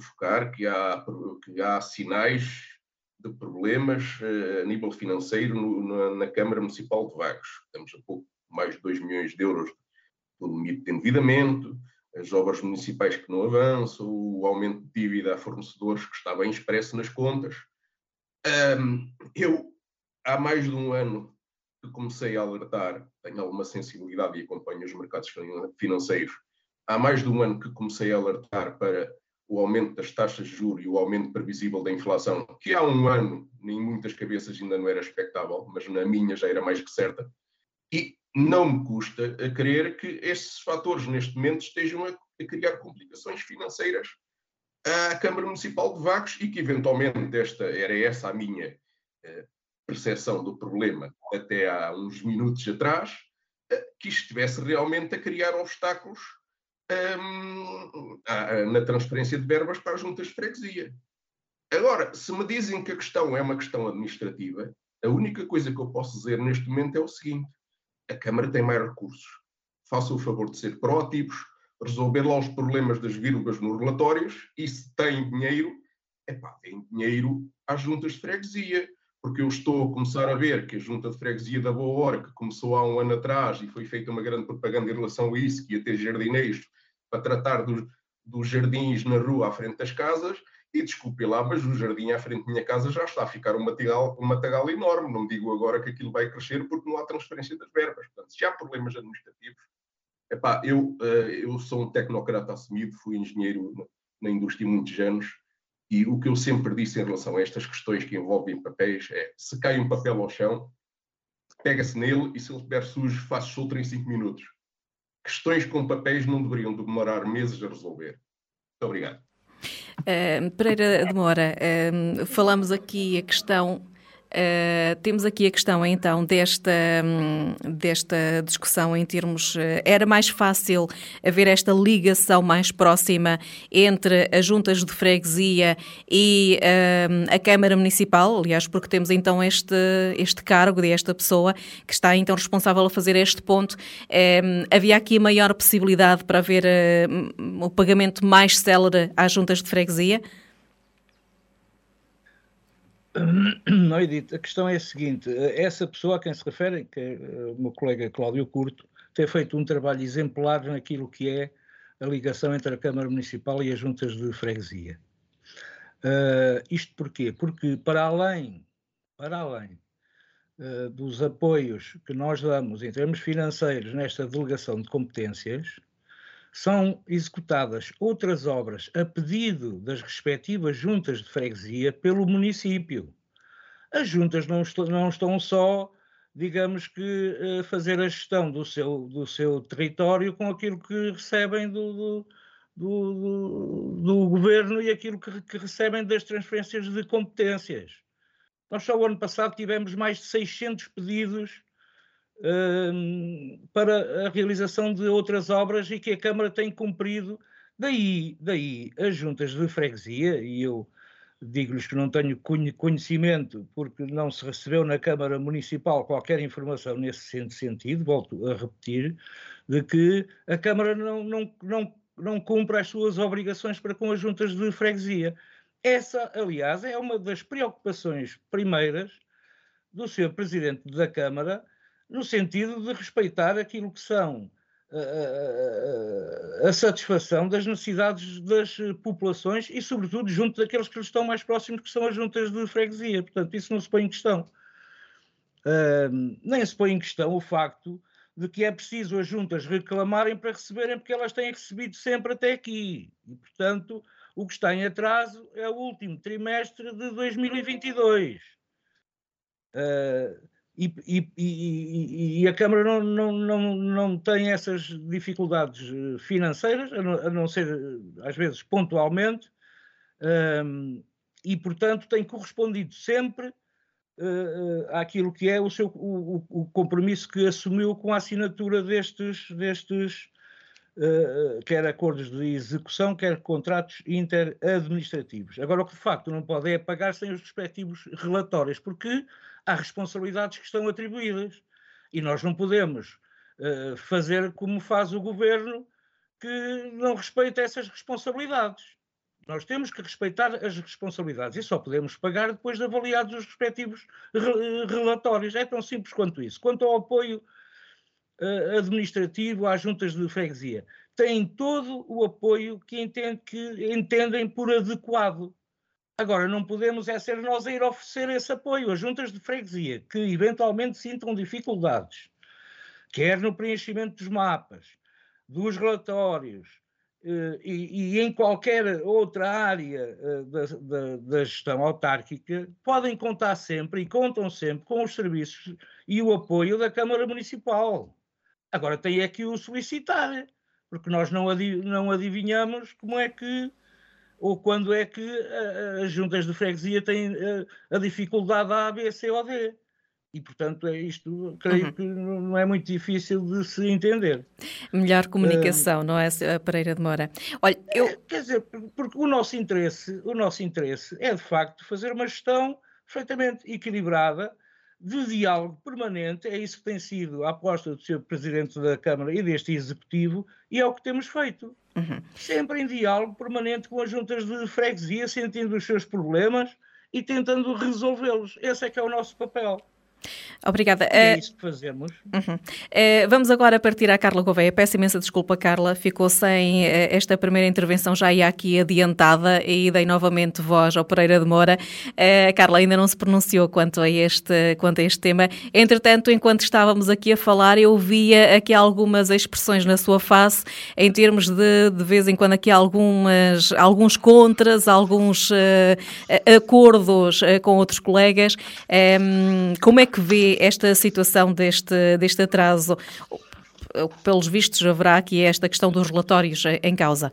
focar que há, que há sinais de problemas uh, a nível financeiro no, na, na, Câmara Municipal de Vagos. Estamos a pouco mais de 2 milhões de euros do limite de endividamento, as obras municipais que não avançam, o aumento de dívida a fornecedores que está bem expresso nas contas. Um, eu, há mais de um ano que comecei a alertar, tenho alguma sensibilidade e acompanho os mercados financeiros, há mais de um ano que comecei a alertar para o aumento das taxas de juros e o aumento previsível da inflação, que há um ano, em muitas cabeças ainda não era expectável, mas na minha já era mais que certa. E não me custa a crer que esses fatores neste momento estejam a, a criar complicações financeiras à Câmara Municipal de Vagos e que eventualmente esta era essa a minha uh, percepção do problema até há uns minutos atrás, uh, que estivesse realmente a criar obstáculos ehm, na transferência de verbas para as juntas de freguesia. Agora, se me dizem que a questão é uma questão administrativa, a única coisa que eu posso dizer neste momento é o seguinte: a Câmara tem mais recursos. Faça o favor de ser proativos, resolver lá os problemas das vírgulas nos relatórios e se tem dinheiro, epá, tem dinheiro às juntas de freguesia. Porque eu estou a começar a ver que a junta de freguesia da Boa Hora, que começou há um ano atrás e foi feita uma grande propaganda em relação a isso, que ia ter jardineiros para tratar dos, dos jardins na rua à frente das casas, e desculpe lá, mas o jardim à frente da minha casa já está a ficar um matagal, um matagal enorme. Não digo agora que aquilo vai crescer porque não há transferência das verbas. Portanto, se há problemas administrativos, epá, eu, eh, eu sou um tecnocrata assumido, fui engenheiro na indústria muitos anos e o que eu sempre disse em relação a estas questões que envolvem papéis é se cai um papel ao chão, pega-se nele e se ele estiver sujo, faz outro em 5 minutos. Questões com papéis não deveriam demorar meses a resolver. Muito obrigado. Uh, Pereira de Moura, uh, falamos aqui a questão Uh, temos aqui a questão então desta, um, desta discussão em termos. Uh, era mais fácil haver esta ligação mais próxima entre as juntas de freguesia e uh, a Câmara Municipal, aliás, porque temos então este, este cargo de esta pessoa que está então responsável a fazer este ponto. havia aqui maior possibilidade para haver o pagamento mais célere às juntas de freguesia? *clears throat* Não, Edith, a questão é a seguinte: essa pessoa a quem se refere, que é eh, o meu colega Cláudio Curto, tem feito um trabalho exemplar naquilo que é a ligação entre a Câmara Municipal e as juntas de freguesia. Uh, isto porquê? Porque para além, para além uh, dos apoios que nós damos em termos financeiros nesta delegação de competências, são executadas outras obras a pedido das respectivas juntas de freguesia pelo município. As juntas não, est não estão só, digamos que, a fazer a gestão do seu, do seu território com aquilo que recebem do, do, do, do governo e aquilo que, que recebem das transferências de competências. Nós só o ano passado tivemos mais de 600 pedidos para a realização de outras obras e que a Câmara tem cumprido. Daí, daí as juntas de freguesia, e eu digo-lhes que não tenho conhecimento, porque não se recebeu na Câmara Municipal qualquer informação nesse sentido, volto a repetir, de que a Câmara não, não, não, não cumpre as suas obrigações para com as juntas de freguesia. Essa, aliás, é uma das preocupações primeiras do Sr. Presidente da Câmara, no sentido de respeitar aquilo que são a, a, a, satisfação das necessidades das populações e, sobretudo, junto daqueles que estão mais próximos, que são as juntas de freguesia. Portanto, isso não se põe em questão. Uh, nem se põe em questão o facto de que é preciso as juntas reclamarem para receberem, porque elas têm recebido sempre até aqui. E, portanto, o que está em atraso é o último trimestre de 2022. Uh, e, e, e, a Câmara não, não, não, não tem essas dificuldades eh, financeiras, a não, a não ser, eh, às vezes, pontualmente, um, e, portanto, tem correspondido sempre uh, àquilo que é o seu o, o, compromisso que assumiu com a assinatura destes, destes uh, quer acordos de execução, quer contratos interadministrativos. Agora, o que de facto não pode é pagar sem os respectivos relatórios, porque há responsabilidades que estão atribuídas e nós não podemos uh, fazer como faz o governo que não respeita essas responsabilidades. Nós temos que respeitar as responsabilidades e só podemos pagar depois de avaliados os respectivos re relatórios. É tão simples quanto isso. Quanto ao apoio uh, administrativo às juntas de freguesia, têm todo o apoio que, entende, que entendem por adequado. Agora, não podemos é ser nós a ir oferecer esse apoio às juntas de freguesia que eventualmente sintam dificuldades, quer no preenchimento dos mapas, dos relatórios eh, e, e em qualquer outra área eh, da, da, da, gestão autárquica, podem contar sempre e contam sempre com os serviços e o apoio da Câmara Municipal. Agora tem é que o solicitar, porque nós não, não adivinhamos como é que ou quando é que as juntas de freguesia têm a, a dificuldade A, B, C ou D. E, portanto, é isto, creio uhum. que não é muito difícil de se entender. Melhor comunicação, uh, não é, Pereira de Moura? Olha, eu... É, quer dizer, porque o nosso interesse, o nosso interesse é, de facto, fazer uma gestão perfeitamente equilibrada, de diálogo permanente, é isso que tem sido a aposta do Sr. Presidente da Câmara e deste Executivo, e é o que temos feito. Uhum. Sempre em diálogo permanente com as juntas de freguesia, sentindo os seus problemas e tentando resolvê-los. Esse é que é o nosso papel. Obrigada. é eh, isso que fazemos. Uhum. Uh, vamos agora partir à Carla Gouveia. Peço imensa desculpa, Carla. Ficou sem uh, esta primeira intervenção, já ia aqui adiantada e dei novamente voz ao Pereira de Moura. Uh, Carla ainda não se pronunciou quanto a, este, quanto a este tema. Entretanto, enquanto estávamos aqui a falar, eu via aqui algumas expressões na sua face, em termos de, de vez em quando, aqui algumas, alguns contras, alguns acordos com outros colegas. Um, como é que que vê esta situação deste, deste atraso? Pelos vistos, haverá aqui esta questão dos relatórios em causa.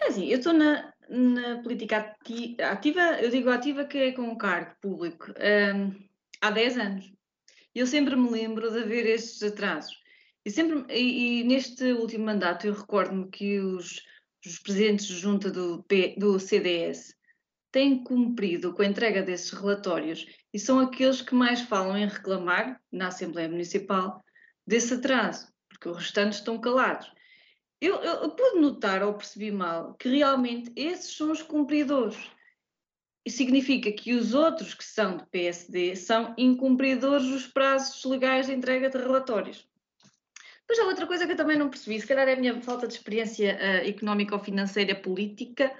É assim, eu estou na, na política ativa, eu digo ativa que é com o cargo público, um, há 10 anos. Eu sempre me lembro de haver estes atrasos. E, sempre, e, e neste último mandato eu recordo-me que os, os presidentes de junta do, do CDS têm cumprido com a entrega desses relatórios e são aqueles que mais falam em reclamar, na Assembleia Municipal, desse atraso, porque os restantes estão calados. Eu, eu, eu pude notar ou percebi mal que realmente esses são os cumpridores. Isso significa que os outros que são do PSD são incumpridores dos prazos legais de entrega de relatórios. Depois há outra coisa que eu também não percebi, se calhar é a minha falta de experiência uh, económica ou financeira política,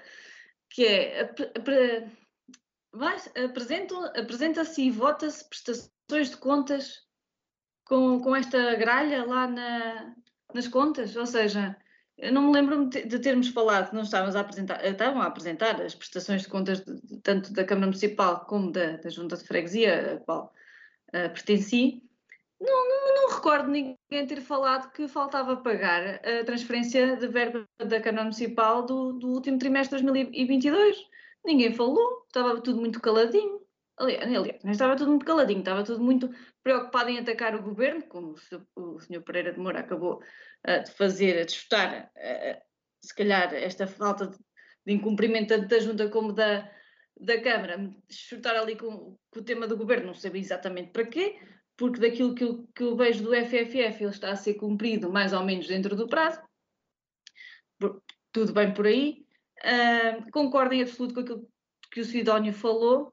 que é apresenta-se e vota-se prestações de contas com, com esta gralha lá na, nas contas, ou seja, eu não me lembro de termos falado, não estávamos a apresentar, estavam a apresentar as prestações de contas de, tanto da Câmara Municipal como da, da Junta de Freguesia, a qual uh, pertenci. Não, não, não, recordo ninguém ter falado que faltava pagar a transferência de verba da Câmara Municipal do, do último trimestre de 2022. Ninguém falou, estava tudo muito caladinho. Aliás, não estava tudo muito caladinho, estava tudo muito preocupado em atacar o governo, como o Sr. Pereira de Moura acabou uh, de fazer, a desfrutar, uh, se calhar, esta falta de, de incumprimento tanto da Junta como da, da Câmara chutar ali com, com, o tema do governo, não sabia exatamente para quê, porque daquilo que eu, que eu vejo do FFF ele está a ser cumprido mais ou menos dentro do prazo, tudo bem por aí. Concordo em absoluto com aquilo que o Sidónio falou,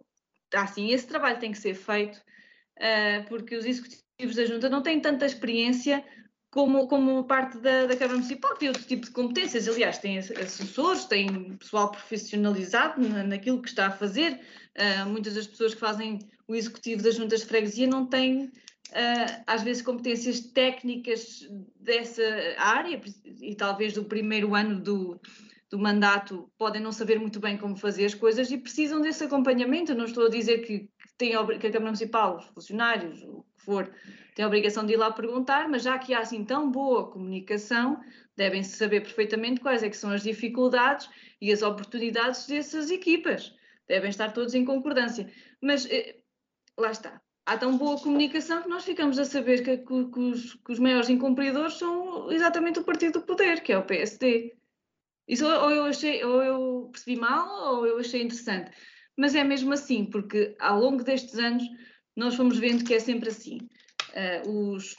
assim, esse trabalho tem que ser feito, uh, porque os executivos da Junta não têm tanta experiência como, como parte da, da Câmara Municipal, tem outro tipo de competências. Aliás, tem assessores, tem pessoal profissionalizado na, naquilo que está a fazer. Uh, muitas das pessoas que fazem o executivo das juntas de freguesia não têm, uh, às vezes, competências técnicas dessa área, e talvez do primeiro ano do, do mandato podem não saber muito bem como fazer as coisas e precisam desse acompanhamento. Eu não estou a dizer que, que, tem, que a Câmara Municipal, os funcionários, o que for, tem a obrigação de ir lá perguntar, mas já que há assim tão boa comunicação, devem saber perfeitamente quais é que são as dificuldades e as oportunidades dessas equipas. Devem estar todos em concordância. Mas eh, lá está. Há tão boa comunicação que nós ficamos a saber que, que, que, os, que os maiores incumpridores são exatamente o partido do poder, que é o PSD. Isso ou eu achei, ou eu percebi mal, ou eu achei interessante. Mas é mesmo assim, porque ao longo destes anos nós fomos vendo que é sempre assim. Uh, os,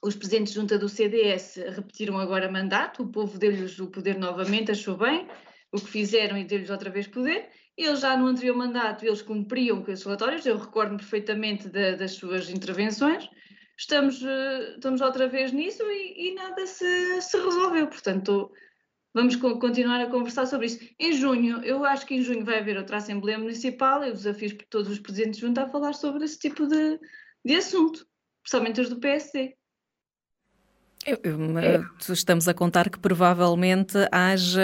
os presidentes junta do CDS repetiram agora mandato, o povo deu-lhes o poder novamente, achou bem o que fizeram e deu-lhes outra vez poder. Eles já no anterior mandato, eles cumpriam com os relatórios, eu recordo-me perfeitamente de, das suas intervenções. Estamos, uh, estamos outra vez nisso e, e nada se, se resolveu. Portanto, Vamos continuar a conversar sobre isso. Em junho, eu acho que em junho vai haver outra Assembleia Municipal e os desafios por todos os presidentes juntos a falar sobre esse tipo de, de assunto, principalmente os do PSD. Eu, eu, é. Estamos a contar que provavelmente haja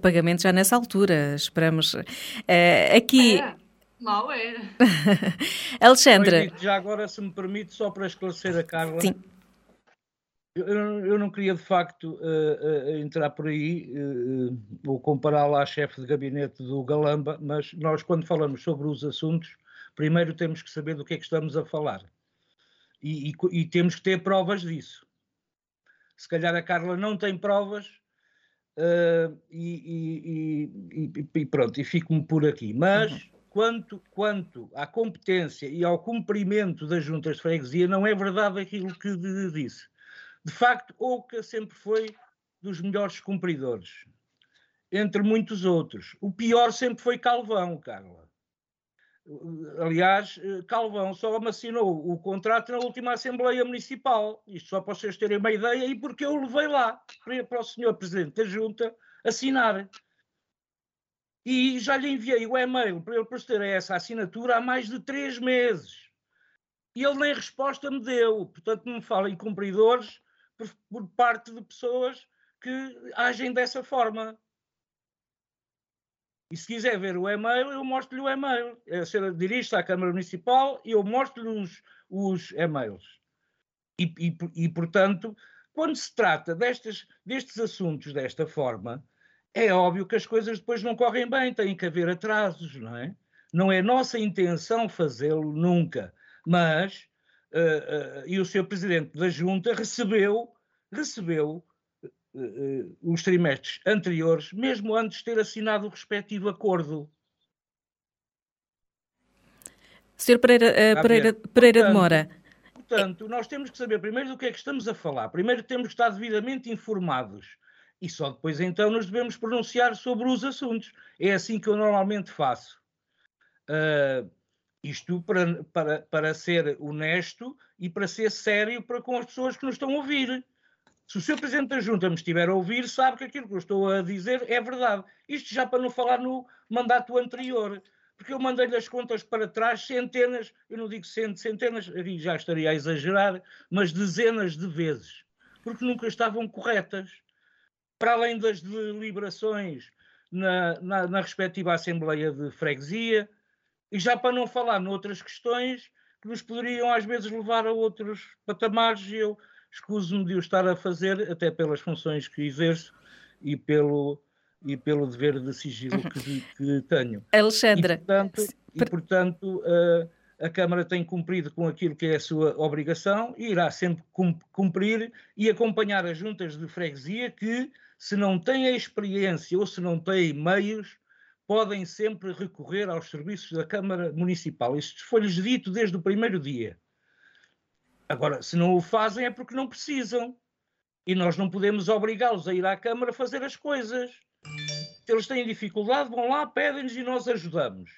pagamento já nessa altura. Esperamos. Uh, aqui. É. Mal era. *laughs* Alexandra. Já agora, se me permite, só para esclarecer a Carla. Sim. Eu, eu não queria de facto uh, uh, entrar por aí uh, ou compará-la à chefe de gabinete do Galamba, mas nós, quando falamos sobre os assuntos, primeiro temos que saber do que é que estamos a falar e, e, e temos que ter provas disso. Se calhar a Carla não tem provas e, e, pronto, e fico-me por aqui. Mas. Uhum. Quanto, quanto à competência e ao cumprimento das juntas de freguesia, não é verdade aquilo que disse de facto, Oca sempre foi dos melhores cumpridores, entre muitos outros. O pior sempre foi Calvão, Carla. Aliás, Calvão só assinou o contrato na última Assembleia Municipal. Isto só para vocês terem uma ideia, e porque eu levei lá para o senhor Presidente da Junta assinar. E já lhe enviei o e-mail para ele proceder a essa assinatura há mais de três meses. E ele nem resposta me deu. Portanto, não me fala em cumpridores por, por parte de pessoas que agem dessa forma. E se quiser ver o e-mail, eu mostro-lhe o e-mail. A é, senhora dirige-se à Câmara Municipal e eu mostro-lhe os, os e-mails. E, e, e, portanto, quando se trata destes, destes assuntos desta forma, é óbvio que as coisas depois não correm bem, tem que haver atrasos, não é? Não é nossa intenção fazê-lo nunca, mas uh, e o seu presidente da junta recebeu, recebeu uh, os trimestres anteriores, mesmo antes de ter assinado o respectivo acordo. Sr. Pereira, Pereira, Pereira portanto, de Mora. Portanto, nós temos que saber primeiro do que é que estamos a falar. Primeiro temos que estar devidamente informados e só depois então nos devemos pronunciar sobre os assuntos. É assim que eu normalmente faço. Uh, isto para, para, para ser honesto e para ser sério para com as pessoas que nos estão a ouvir. Se o Sr. Presidente da Junta me estiver a ouvir, sabe que aquilo que eu estou a dizer é verdade. Isto já para não falar no mandato anterior. Porque eu mandei-lhe as contas para trás centenas, eu não digo centenas, já estaria a exagerar, mas dezenas de vezes. Porque nunca estavam corretas. Para além das deliberações na, na, na respectiva Assembleia de Freguesia, e já para não falar noutras questões que nos poderiam às vezes levar a outros patamares, e eu escuso-me de o estar a fazer, até pelas funções que exerço e pelo, e pelo dever de sigilo que, que tenho. Alexandra. E, portanto, e, portanto uh, a Câmara tem cumprido com aquilo que é a sua obrigação e irá sempre cumprir e acompanhar as juntas de freguesia que, se não têm a experiência ou se não têm meios podem sempre recorrer aos serviços da Câmara Municipal. Isto foi-lhes dito desde o primeiro dia. Agora, se não o fazem é porque não precisam. E nós não podemos obrigá-los a ir à Câmara a fazer as coisas. Se eles têm dificuldade, vão lá, pedem-nos e nós ajudamos.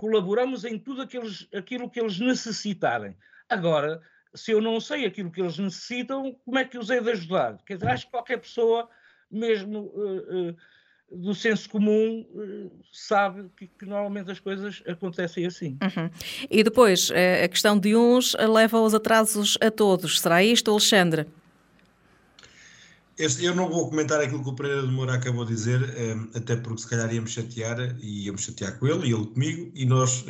Colaboramos em tudo aqueles, aquilo que eles necessitarem. Agora, se eu não sei aquilo que eles necessitam, como é que os hei de ajudar? Quer dizer, acho que qualquer pessoa, mesmo uh, uh, do senso comum, uh, sabe que, que, normalmente as coisas acontecem assim. Uhum. E depois, a questão de uns leva aos atrasos a todos. Será isto, Alexandre? Este, eu não vou comentar aquilo que o Pereira de Moura acabou de dizer, até porque se calhar ia-me chatear, e ia-me chatear com ele e ele comigo, e nós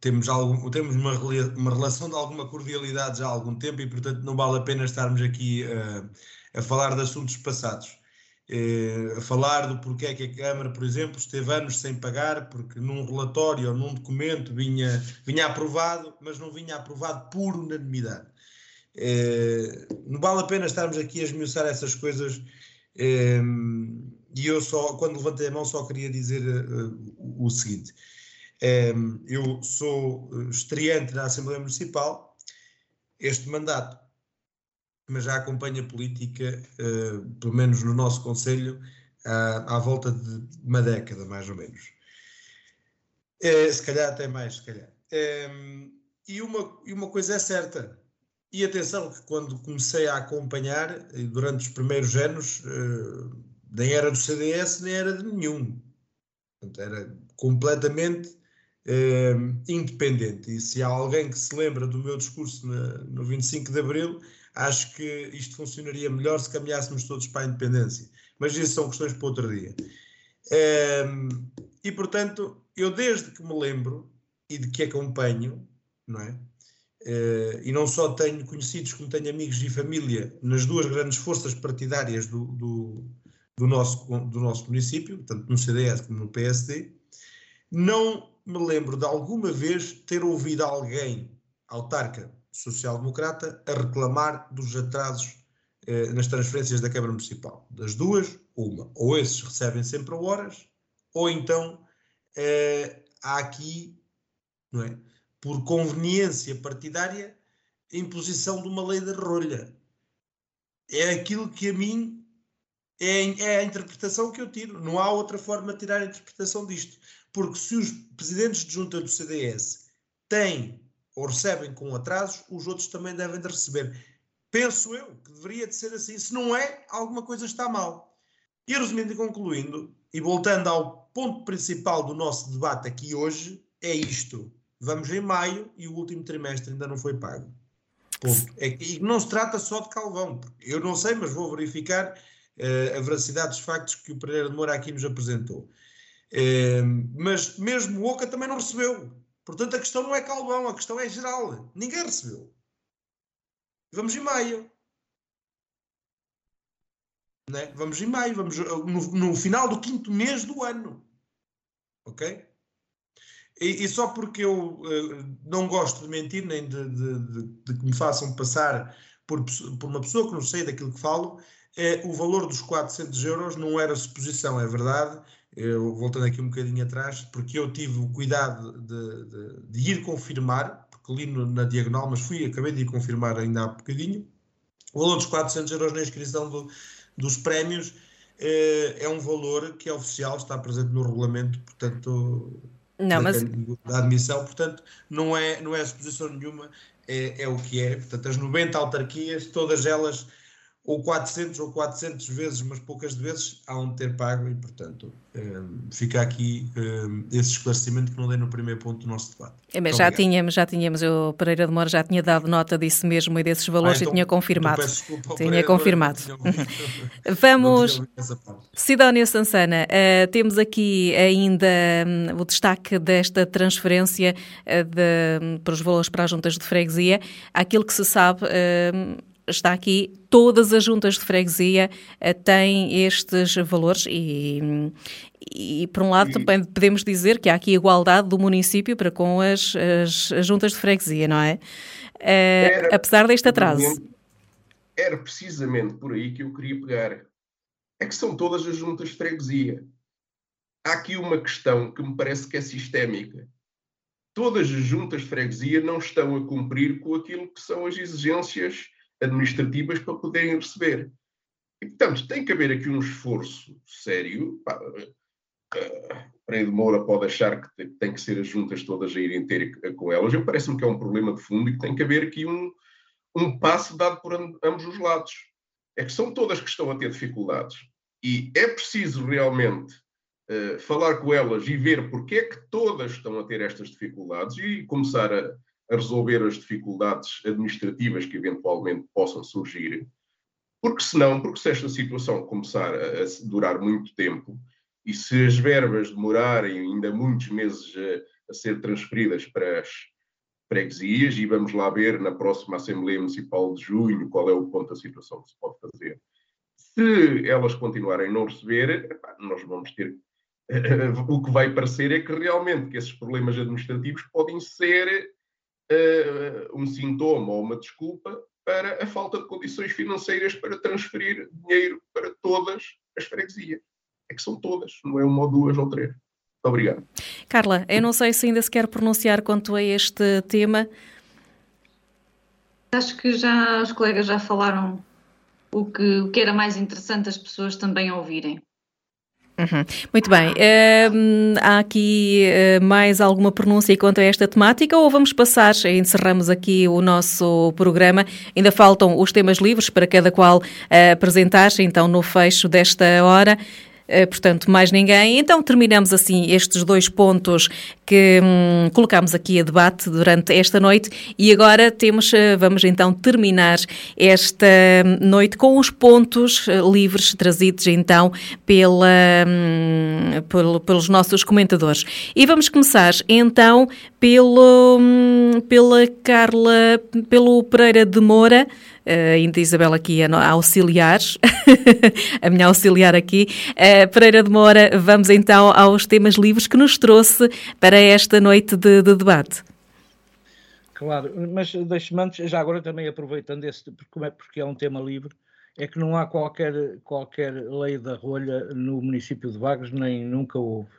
temos, algum, temos uma, uma relação de alguma cordialidade já há algum tempo e, portanto, não vale a pena estarmos aqui uh, a falar de assuntos passados. A falar do porquê que a Câmara, por exemplo, esteve anos sem pagar, porque num relatório ou num documento vinha, vinha aprovado, mas não vinha aprovado por unanimidade. Uh, não vale a pena estarmos aqui a esmiuçar essas coisas. e eu só, quando levantei a mão, só queria dizer o seguinte: eu sou eh, estreante na Assembleia Municipal, este mandato, mas já acompanho a política, eh, pelo menos no nosso Conselho, à, volta de uma década, mais ou menos. Eh, se calhar até mais, se calhar. e, uma, e uma coisa é certa, e atenção que quando comecei a acompanhar, durante os primeiros anos, nem era do CDS, nem era de nenhum. Portanto, era completamente uh, independente. E se há alguém que se lembra do meu discurso na, no 25 de Abril, acho que isto funcionaria melhor se caminhássemos todos para a independência. Mas isso são questões para outro dia. Uh, e portanto, eu desde que me lembro e de que acompanho, não é? Uh, e não só tenho conhecidos como tenho amigos e família nas duas grandes forças partidárias do, do, do, nosso, do nosso município, tanto no CDS como no PSD, não me lembro de alguma vez ter ouvido alguém, autarca social-democrata, a reclamar dos atrasos eh, nas transferências da Câmara Municipal. Das duas, uma. Ou esses recebem sempre a horas, ou então eh, há aqui, não é, por conveniência partidária, a imposição de uma lei da rolha. É aquilo que a mim é, é a interpretação que eu tiro. Não há outra forma de tirar a interpretação disto. Porque se os presidentes de junta do CDS têm ou recebem com atrasos, os outros também devem de receber. Penso eu que deveria de ser assim. Se não é, alguma coisa está mal. E resumindo e concluindo, e voltando ao ponto principal do nosso debate aqui hoje, é isto. Vamos em maio e o último trimestre ainda não foi pago. Ponto. É, e não se trata só de Calvão. Eu não sei, mas vou verificar uh, a veracidade dos factos que o Pereira de Moura aqui nos apresentou. É, mas mesmo o Oca também não recebeu. Portanto, a questão não é Calvão, a questão é geral. Ninguém recebeu. Vamos em maio. Né? Vamos em maio, vamos no, no, final do quinto mês do ano. Ok? E, e só porque eu uh, não gosto de mentir, nem de, de, de, de, que me façam passar por, por uma pessoa que não sei daquilo que falo, é, o valor dos 400 euros não era suposição, é verdade, eu, voltando aqui um bocadinho atrás, porque eu tive o cuidado de, de, de ir confirmar, porque li no, na diagonal, mas fui, acabei de ir confirmar ainda há bocadinho, o valor dos 400 euros na inscrição do, dos prémios eh, é um valor que é oficial, está presente no regulamento, portanto, não, mas... da admissão, portanto, não é, não é suposição nenhuma, é, é o que é. Portanto, as 90 autarquias, todas elas ou 400 ou 400 vezes, mas poucas vezes, há um ter pago e, portanto, um, fica aqui um, esse esclarecimento que não dei no primeiro ponto do nosso debate. É, mas já tínhamos, já tínhamos, o Pereira de Moura já tinha dado nota disso mesmo e desses valores ah, então, e tinha confirmado. Então desculpa, tinha Pereira, confirmado. Tinha *laughs* Vamos, Sidónia Sansana, uh, temos aqui ainda um, o destaque desta transferência uh, de, para os valores para as juntas de freguesia. Aquilo que se sabe, uh, está aqui, todas as juntas de freguesia uh, têm estes valores e, e, por um lado, também podemos dizer que há aqui igualdade do município para com as, as, as juntas de freguesia, não é? Uh, era, apesar deste atraso. Era precisamente por aí que eu queria pegar. é que são todas as juntas de freguesia. Há aqui uma questão que me parece que é sistémica. Todas as juntas de freguesia não estão a cumprir com aquilo que são as exigências administrativas para poderem receber. E, portanto, tem que haver aqui um esforço sério. Pá, uh, Freire de Moura pode achar que tem que ser as juntas todas a irem ter com elas. Eu parece-me que é um problema de fundo e que tem que haver aqui um, um passo dado por ambos os lados. É que são todas que estão a ter dificuldades. E é preciso realmente uh, falar com elas e ver porque é que todas estão a ter estas dificuldades e começar a, a resolver as dificuldades administrativas que eventualmente possam surgir porque senão, porque se esta situação começar a, a durar muito tempo e se as verbas demorarem ainda muitos meses a, a ser transferidas para as freguesias, e vamos lá ver na próxima Assembleia Municipal de junho qual é o ponto da situação que se pode fazer. Se elas continuarem a não receber, nós vamos ter. *laughs* o que vai parecer é que realmente que esses problemas administrativos podem ser um sintoma ou uma desculpa para a falta de condições financeiras para transferir dinheiro para todas as freguesias. É que são todas, não é uma ou duas ou três. Muito obrigado. Carla, eu não sei se ainda se quer pronunciar quanto a este tema. Acho que já os colegas já falaram o que, o que era mais interessante as pessoas também ouvirem. Uhum. Muito bem. Uh, há aqui uh, mais alguma pronúncia quanto a esta temática ou vamos passar, encerramos aqui o nosso programa. Ainda faltam os temas livres para cada qual uh, apresentar, então no fecho desta hora. Eh, portanto, mais ninguém. Então, terminamos assim estes dois pontos que hum, colocámos aqui a debate durante esta noite e agora temos, eh, vamos então terminar esta hum, noite com os pontos eh, livres trazidos então pela, hum, pelo, pelos nossos comentadores. E vamos começar então pelo, pela Carla, pelo Pereira de Moura, ainda Isabel aqui a, auxiliar, *laughs* a minha auxiliar aqui. Uh, Pereira de Moura, vamos então aos temas livres que nos trouxe para esta noite de, de debate. Claro, mas deixe-me antes, já agora também aproveitando esse, porque é, porque é um tema livre, é que não há qualquer, qualquer lei da rolha no município de Vagos, nem nunca houve.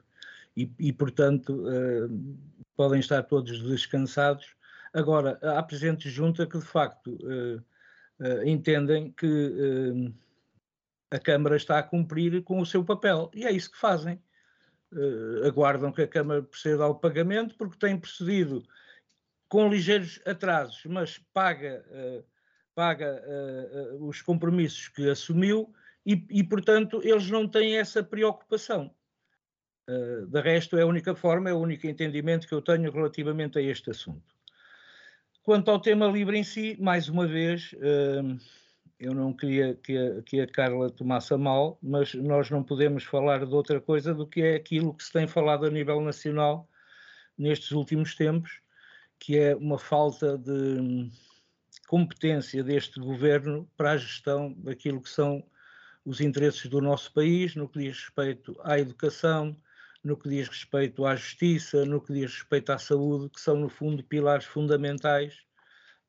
E, e portanto, uh, podem estar todos descansados. Agora, há presentes junta que, de facto, uh, uh, entendem que uh, a Câmara está a cumprir com o seu papel. E é isso que fazem. Uh, aguardam que a Câmara proceda ao pagamento, porque tem procedido com ligeiros atrasos, mas paga, paga os compromissos que assumiu e, e, portanto, eles não têm essa preocupação. De resto, é a única forma, é o único entendimento que eu tenho relativamente a este assunto. Quanto ao tema livre em si, mais uma vez, hum, eu não queria que a, que a Carla tomasse a mal, mas nós não podemos falar de outra coisa do que é aquilo que se tem falado a nível nacional nestes últimos tempos, que é uma falta de hum, competência deste governo para a gestão daquilo que são os interesses do nosso país, no que diz respeito à educação, no que diz respeito à justiça, no que diz respeito à saúde, que são, no fundo, pilares fundamentais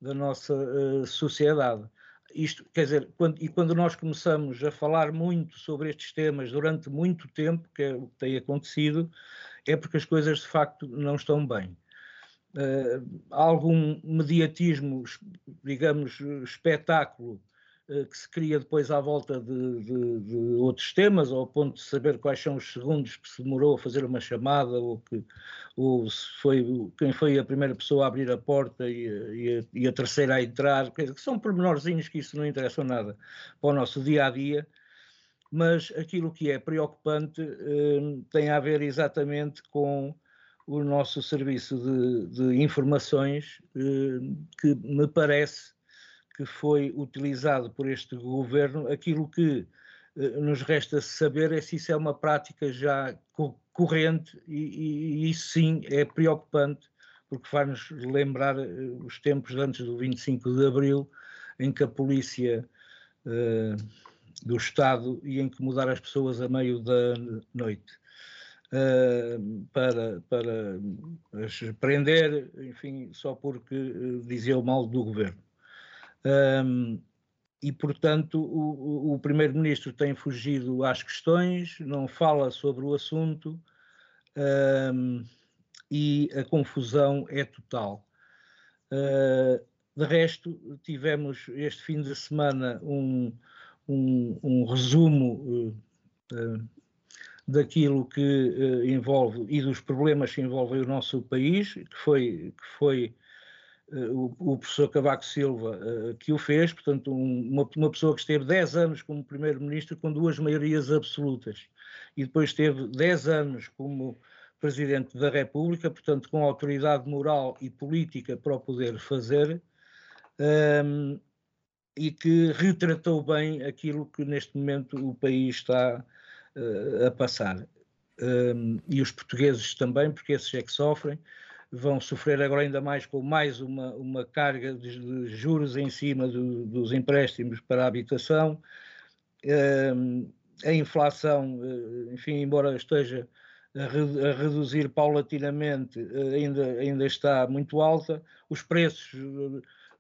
da nossa uh, sociedade. Isto, quer dizer, quando, e quando nós começamos a falar muito sobre estes temas durante muito tempo, que é o que tem acontecido, é porque as coisas de facto não estão bem. Uh, algum mediatismo, digamos, espetáculo que se cria depois à volta de, de, de, outros temas, ao ponto de saber quais são os segundos que se demorou a fazer uma chamada, ou, que, ou se foi quem foi a primeira pessoa a abrir a porta e, e, a, e a, terceira a entrar, que são pormenorzinhos que isso não interessa nada para o nosso dia a dia, mas aquilo que é preocupante eh, tem a ver exatamente com o nosso serviço de, de informações, eh, que me parece que foi utilizado por este governo, aquilo que eh, nos resta saber é se isso é uma prática já corrente e, e isso sim é preocupante, porque faz-nos lembrar eh, os tempos antes do 25 de Abril, em que a polícia uh, do Estado ia incomodar as pessoas a meio da noite. Uh, para, para as prender, enfim, só porque uh, dizia o mal do governo. Um, e, portanto, o, o Primeiro-Ministro tem fugido às questões, não fala sobre o assunto um, e a confusão é total. Uh, de resto, tivemos este fim de semana um, um, um resumo uh, uh, daquilo que envolve e dos problemas que envolvem o nosso país, que foi, que foi o, o, professor Cavaco Silva uh, que o fez, portanto, um, uma, uma, pessoa que esteve 10 anos como primeiro-ministro com duas maiorias absolutas e depois esteve 10 anos como presidente da República, portanto, com autoridade moral e política para o poder fazer, um, ehm, e que retratou bem aquilo que neste momento o país está uh, a passar. Um, ehm, e os portugueses também, porque esses é que sofrem vão sofrer agora ainda mais com mais uma, uma carga de, de juros em cima do, dos empréstimos para a habitação. Uh, a inflação, uh, enfim, embora esteja a, re, a reduzir paulatinamente, uh, ainda, ainda está muito alta. Os preços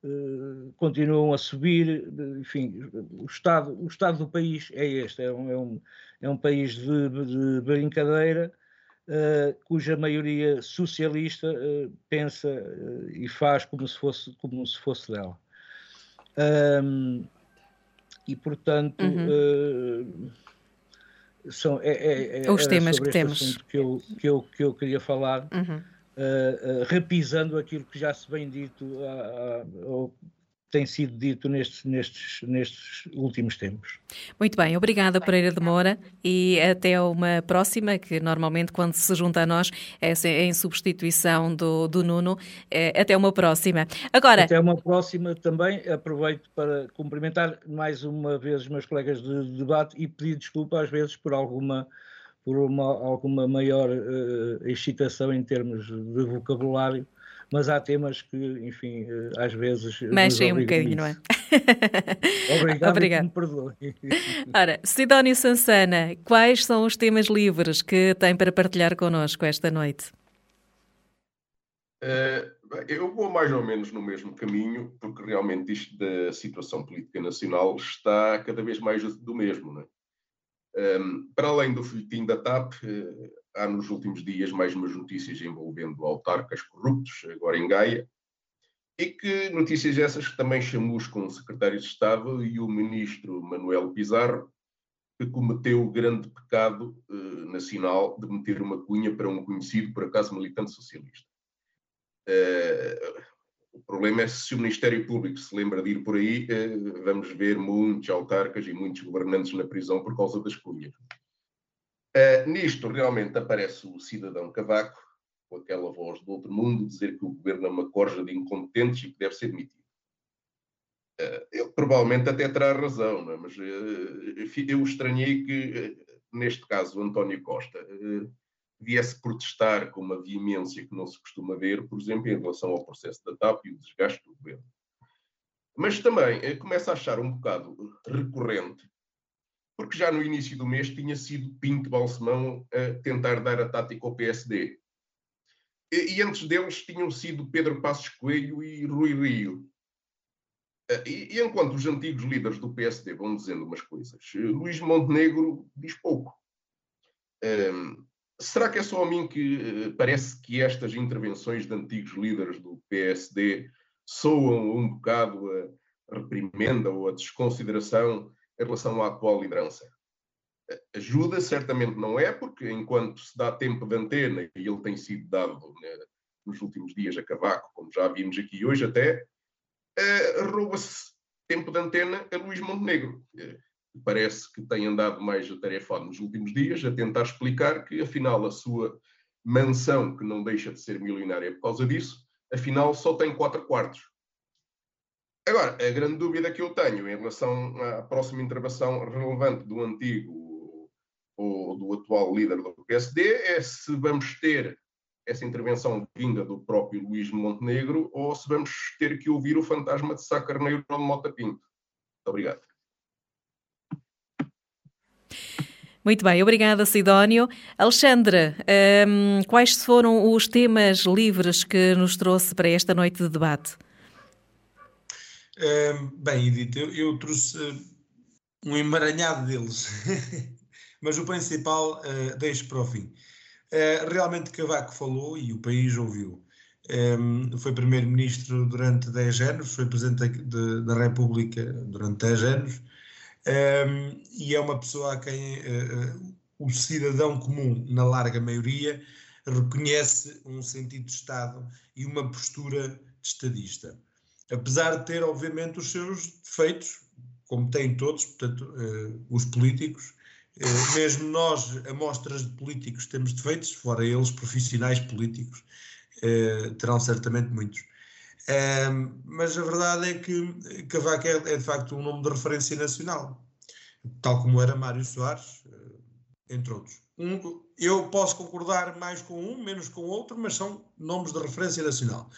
eh, continuam a subir, enfim, o estado, o estado do país é este, é um, é um, é um país de, de brincadeira, uh, cuja maioria socialista uh, pensa uh, e faz como se fosse, como se fosse dela. Um, e, portanto, uhum. são, é, é, é, os temas que temos. Que eu, que, eu, que eu queria falar. Uhum. Uh, uh, repisando aquilo que já se vem dito uh, tem sido dito nestes, nestes, nestes últimos tempos. Muito bem, obrigada Pereira de Moura e até uma próxima, que normalmente quando se junta a nós é em substituição do, do Nuno. É, até uma próxima. Agora... Até uma próxima também, aproveito para cumprimentar mais uma vez os meus colegas de debate e pedir desculpa às vezes por alguma por uma, alguma maior uh, excitação em termos de vocabulário, mas há temas que, enfim, eh, às vezes. Mexem um bocadinho, não é? *laughs* Obrigado, Obrigado. me perdoe. Ora, Sidónio Sansana, quais são os temas livres que tem para partilhar connosco esta noite? Uh, eu vou mais ou menos no mesmo caminho, porque realmente isto da situação política nacional está cada vez mais do mesmo, não é? Um, para além do folhetim da TAP, uh, há nos últimos dias mais umas notícias envolvendo autarcas corruptos, agora em Gaia, e que notícias essas que também chamuscam o secretário de Estado e o ministro Manuel Pizarro, que cometeu o grande pecado uh, nacional de meter uma cunha para um conhecido, por acaso, militante socialista. Uh, o problema é se o Ministério Público se lembra de ir por aí, uh, vamos ver muitos autarcas e muitos governantes na prisão por causa das cunhas. Uh, nisto realmente aparece o cidadão Cavaco, com aquela voz do outro mundo, dizer que o governo é uma corja de incompetentes e que deve ser demitido. Uh, ele provavelmente até terá razão, é? mas uh, eu estranhei que, neste caso, António Costa viesse protestar com uma veemência que não se costuma ver, por exemplo, em relação ao processo da TAP e o desgaste do governo. Mas também começa a achar um bocado recorrente porque já no início do mês tinha sido Pinto Balsemão a tentar dar a tática ao PSD. E, antes deles tinham sido Pedro Passos Coelho e Rui Rio. E, e, enquanto os antigos líderes do PSD vão dizendo umas coisas, Luís Montenegro diz pouco. Um, será que é só a mim que uh, parece que estas intervenções de antigos líderes do PSD soam um bocado a reprimenda ou a desconsideração em relação à atual liderança. Ajuda certamente não é, porque enquanto se dá tempo de antena, e ele tem sido dado né, nos últimos dias a cavaco, como já vimos aqui hoje até, uh, rouba-se tempo de antena a Luís Montenegro. Uh, parece que tem andado mais atarefado nos últimos dias a tentar explicar que, afinal, a sua mansão, que não deixa de ser milionária por causa disso, afinal só tem quatro quartos. Agora, a grande dúvida que eu tenho em relação à próxima intervenção relevante do antigo ou do atual líder do PSD é se vamos ter essa intervenção vinda do próprio Luís Montenegro ou se vamos ter que ouvir o fantasma de Sá Carneiro de Mota Pinto. Muito obrigado. Muito bem, obrigada Sidónio. Alexandra, um, quais foram os temas livres que nos trouxe para esta noite de debate? Bem, Edith, eu, eu trouxe um emaranhado deles, *laughs* mas o principal uh, deixo para o fim. Uh, realmente Cavaco falou e o país ouviu. Um, foi primeiro-ministro durante 10 anos, foi presidente de, da República durante 10 anos um, e é uma pessoa a quem uh, o cidadão comum, na larga maioria, reconhece um sentido de Estado e uma postura de estadista. Apesar de ter, obviamente, os seus defeitos, como têm todos, portanto, uh, os políticos, uh, mesmo nós, amostras de políticos, temos defeitos, fora eles, profissionais políticos, uh, terão certamente muitos. mas a verdade é que Cavaco é, é, de facto um nome de referência nacional, tal como era Mário Soares, entre outros. Um, eu posso concordar mais com um, menos com outro, mas são nomes de referência nacional.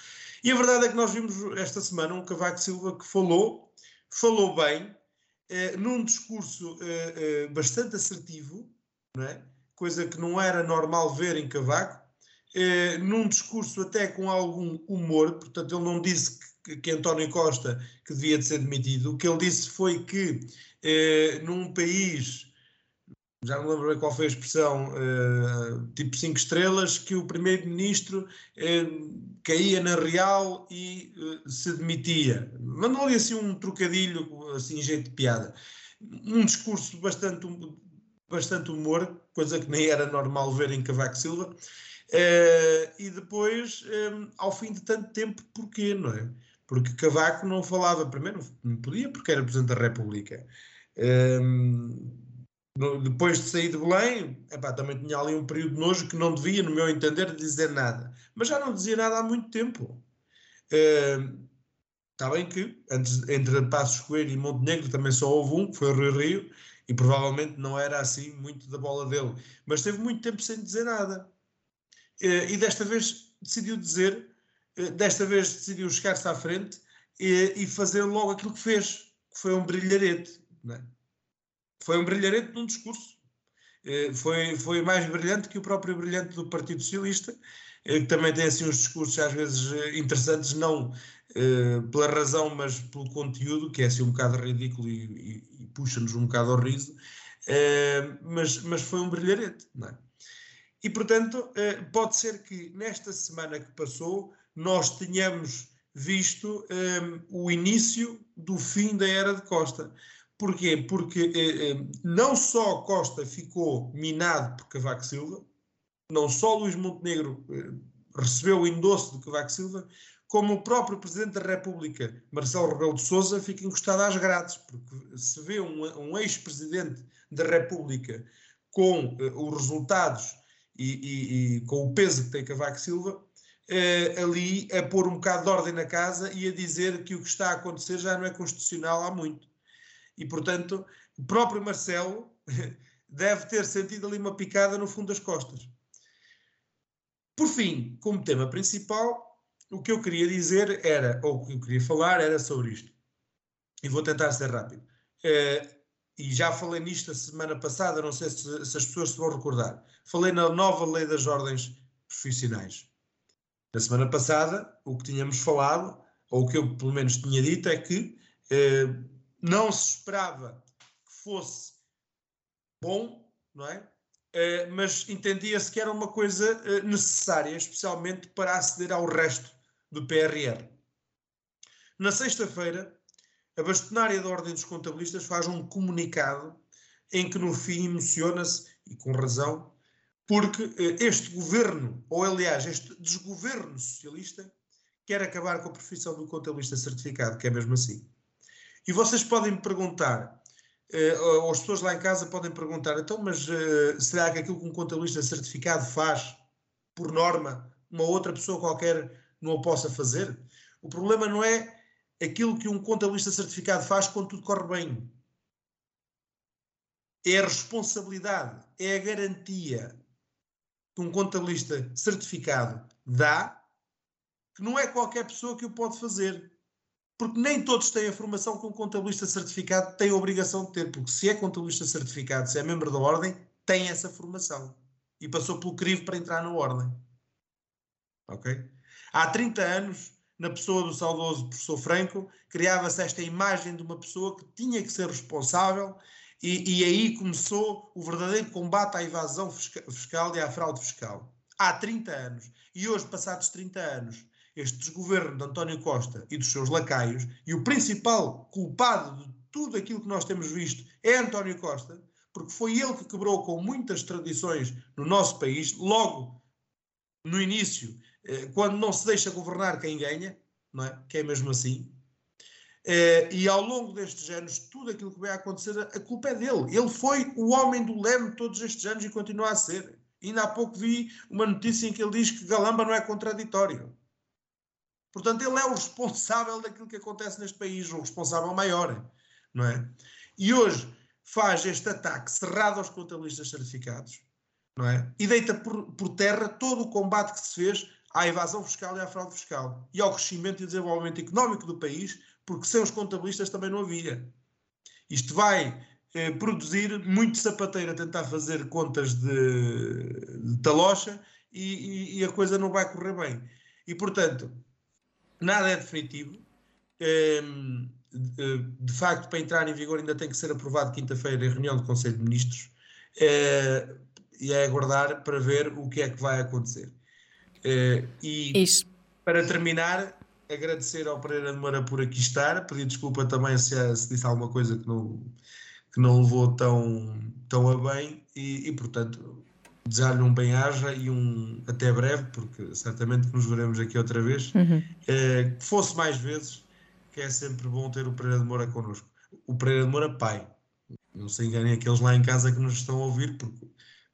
E a verdade é que nós vimos esta semana um Cavaco Silva que falou, falou bem, eh, num discurso eh, eh, bastante assertivo, é? coisa que não era normal ver em Cavaco, eh, num discurso até com algum humor, portanto ele não disse que, que António Costa que devia de ser demitido, o que ele disse foi que eh, num país já não lembro bem qual foi a expressão, uh, tipo 5 estrelas, que o primeiro-ministro uh, caía na real e uh, se demitia. Mandou-lhe assim um trocadilho, assim, jeito de piada. Um discurso bastante, bastante humor, coisa que nem era normal ver em Cavaco Silva. e depois, um, ao fim de tanto tempo, porquê, não é? Porque Cavaco não falava, primeiro, não podia, porque era Presidente da República. Um, depois de sair de Belém, epá, também tinha ali um período de nojo que não devia, no meu entender, dizer nada. Mas já não dizia nada há muito tempo. Uh, está bem que antes, entre Passos Coelho e Montenegro também só houve um, que foi o Rio Rio, e provavelmente não era assim muito da bola dele. Mas teve muito tempo sem dizer nada. Uh, e desta vez decidiu dizer, uh, desta vez decidiu chegar-se à frente e fazer logo aquilo que fez, que foi um brilharete. Não é? Foi um brilharete num discurso. Eh, foi, foi mais brilhante que o próprio brilhante do Partido Socialista, eh, que também tem assim uns discursos às vezes eh, interessantes, não pela razão, mas pelo conteúdo, que é assim um bocado ridículo e, e, e puxa-nos um bocado ao riso, mas, mas foi um brilharete, não é? E, portanto, pode ser que nesta semana que passou nós tenhamos visto o início do fim da era de Costa. Porquê? Porque eh, eh, não só Costa ficou minado por Cavaco Silva, não só Luís Montenegro eh, recebeu o endosso de Cavaco Silva, como o próprio Presidente da República, Marcelo Rebelo de Sousa, fica encostado às grades, porque se vê um, um ex-Presidente da República com eh, os resultados e, e, e, com o peso que tem Cavaco Silva, eh, ali a pôr um bocado de ordem na casa e a dizer que o que está a acontecer já não é constitucional há muito e, portanto, o próprio Marcelo *laughs* deve ter sentido ali uma picada no fundo das costas. Por fim, como tema principal, o que eu queria dizer era, ou o que eu queria falar era sobre isto. E vou tentar ser rápido. Uh, e já falei nisto a semana passada, não sei se, se, as pessoas se vão recordar. Falei na nova lei das ordens profissionais. Na semana passada, o que tínhamos falado, ou o que eu pelo menos tinha dito, é que uh, não se esperava que fosse bom, não é? Uh, mas entendia-se que era uma coisa uh, necessária, especialmente para aceder ao resto do PRR. Na sexta-feira, a bastonária da Ordem dos Contabilistas faz um comunicado em que, no fim, emociona-se, e com razão, porque uh, este governo, ou aliás, este desgoverno socialista, quer acabar com a profissão do contabilista certificado, que é mesmo assim. E vocês podem me perguntar, uh, ou as pessoas lá em casa podem perguntar, então, mas uh, será que aquilo que um contabilista certificado faz, por norma, uma outra pessoa qualquer não o possa fazer? O problema não é aquilo que um contabilista certificado faz quando tudo corre bem. É a responsabilidade, é a garantia que um contabilista certificado dá, que não é qualquer pessoa que o pode fazer porque nem todos têm a formação que um contabilista certificado tem a obrigação de ter, porque se é contabilista certificado, se é membro da ordem, tem essa formação e passou pelo crivo para entrar na ordem. Ok? Há 30 anos na pessoa do saudoso professor Franco, criava-se esta imagem de uma pessoa que tinha que ser responsável e, e aí começou o verdadeiro combate à evasão fiscal e à fraude fiscal. Há 30 anos. E hoje, passados 30 anos, este desgoverno de António Costa e dos seus lacaios, e o principal culpado de tudo aquilo que nós temos visto é António Costa, porque foi ele que quebrou com muitas tradições no nosso país, logo no início, eh, quando não se deixa governar quem ganha, não é? que é mesmo assim, eh, e ao longo destes anos, tudo aquilo que vai acontecer, a culpa é dele. Ele foi o homem do leme todos estes anos e continua a ser. Ainda há pouco vi uma notícia em que ele diz que Galamba não é contraditório. Portanto, ele é o responsável daquilo que acontece neste país, o responsável maior, não é? E hoje faz este ataque cerrado aos contabilistas certificados, não é? E deita por, por terra todo o combate que se fez à evasão fiscal e à fraude fiscal e ao crescimento e desenvolvimento económico do país, porque sem os contabilistas também não havia. Isto vai eh, produzir muito sapateiro a tentar fazer contas de, de talocha e, e, e, a coisa não vai correr bem. E, portanto, nada é definitivo. Ehm, de facto, para entrar em vigor ainda tem que ser aprovado quinta-feira em reunião do Conselho de Ministros eh, e é aguardar para ver o que é que vai acontecer. Eh, e Isso. para terminar, agradecer ao Pereira de Moura por aqui estar, pedir desculpa também se, se disse alguma coisa que não, que não levou tão, tão a bem e, e portanto, desejar-lhe um bem-aja e um até breve, porque certamente nos veremos aqui outra vez, uhum. Eh, que fosse mais vezes, que é sempre bom ter o Pereira de Moura connosco. O Pereira de Moura pai, não se enganem aqueles lá em casa que nos estão a ouvir, porque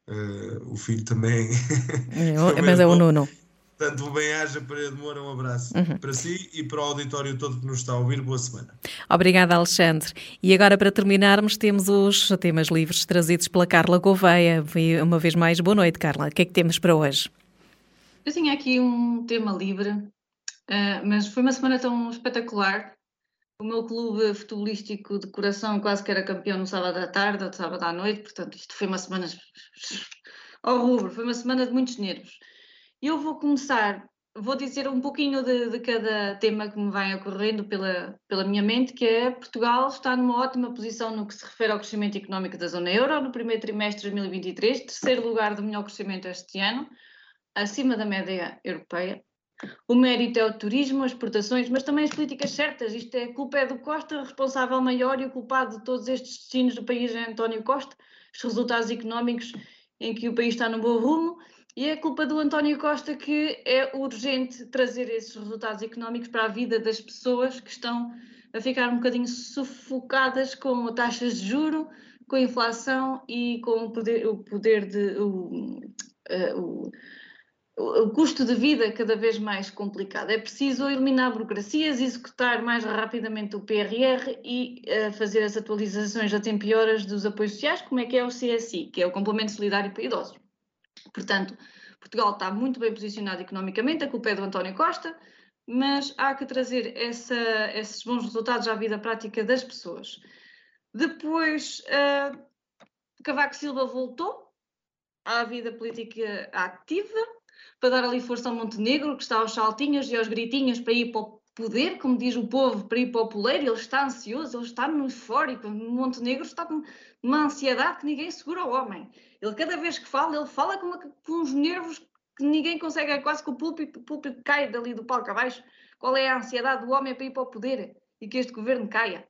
uh, o filho também... *laughs* É, também mas é o Nuno. Portanto, o bem-aja para Moura, um abraço uhum. para si e para o auditório todo que nos está a ouvir. Boa semana. Obrigada, Alexandre. E agora, para terminarmos, temos os temas livres trazidos pela Carla Gouveia. Uma vez mais, boa noite, Carla. O que é que temos para hoje? Eu tinha aqui um tema livre, eh, mas foi uma semana tão espetacular. O meu clube futebolístico de coração quase que era campeão no sábado à tarde ou sábado à noite, portanto, isto foi uma semana *laughs* ao rubro, foi uma semana de muitos nervos. Eu vou começar, vou dizer um pouquinho de, de, cada tema que me vai ocorrendo pela, pela minha mente, que é Portugal está numa ótima posição no que se refere ao crescimento económico da zona euro no primeiro trimestre de 2023, terceiro lugar do melhor crescimento este ano, acima da média europeia. O mérito é o turismo, as exportações, mas também as políticas certas. Isto é, a culpa é do Costa, responsável maior e o culpado de todos estes destinos do país é António Costa, os resultados económicos em que o país está no bom rumo e é culpa do António Costa que é urgente trazer esses resultados económicos para a vida das pessoas que estão a ficar um bocadinho sufocadas com taxas de juro, com a inflação e com o poder, o poder de. O, uh, o, o custo de vida cada vez mais complicado. É preciso eliminar burocracias, executar mais rapidamente o PRR e uh, fazer as atualizações a tempo e horas dos apoios sociais, como é que é o CSI, que é o Complemento Solidário para Idosos. Portanto, Portugal está muito bem posicionado economicamente, a culpa é do António Costa, mas há que trazer essa, esses bons resultados à vida prática das pessoas. Depois, uh, Cavaco Silva voltou à vida política ativa para dar ali força ao Montenegro, que está aos saltinhos e aos gritinhos para ir para o poder, como diz o povo, para ir para o poleiro. Ele está ansioso, ele está no eufórico. Montenegro está numa ansiedade que ninguém segura o homem. Ele, cada vez que fala, ele fala com, uma, com uns nervos que ninguém consegue, é quase que o púlpito, púlpito cai dali do palco abaixo. Qual é a ansiedade do homem para ir para o poder e que este governo caia?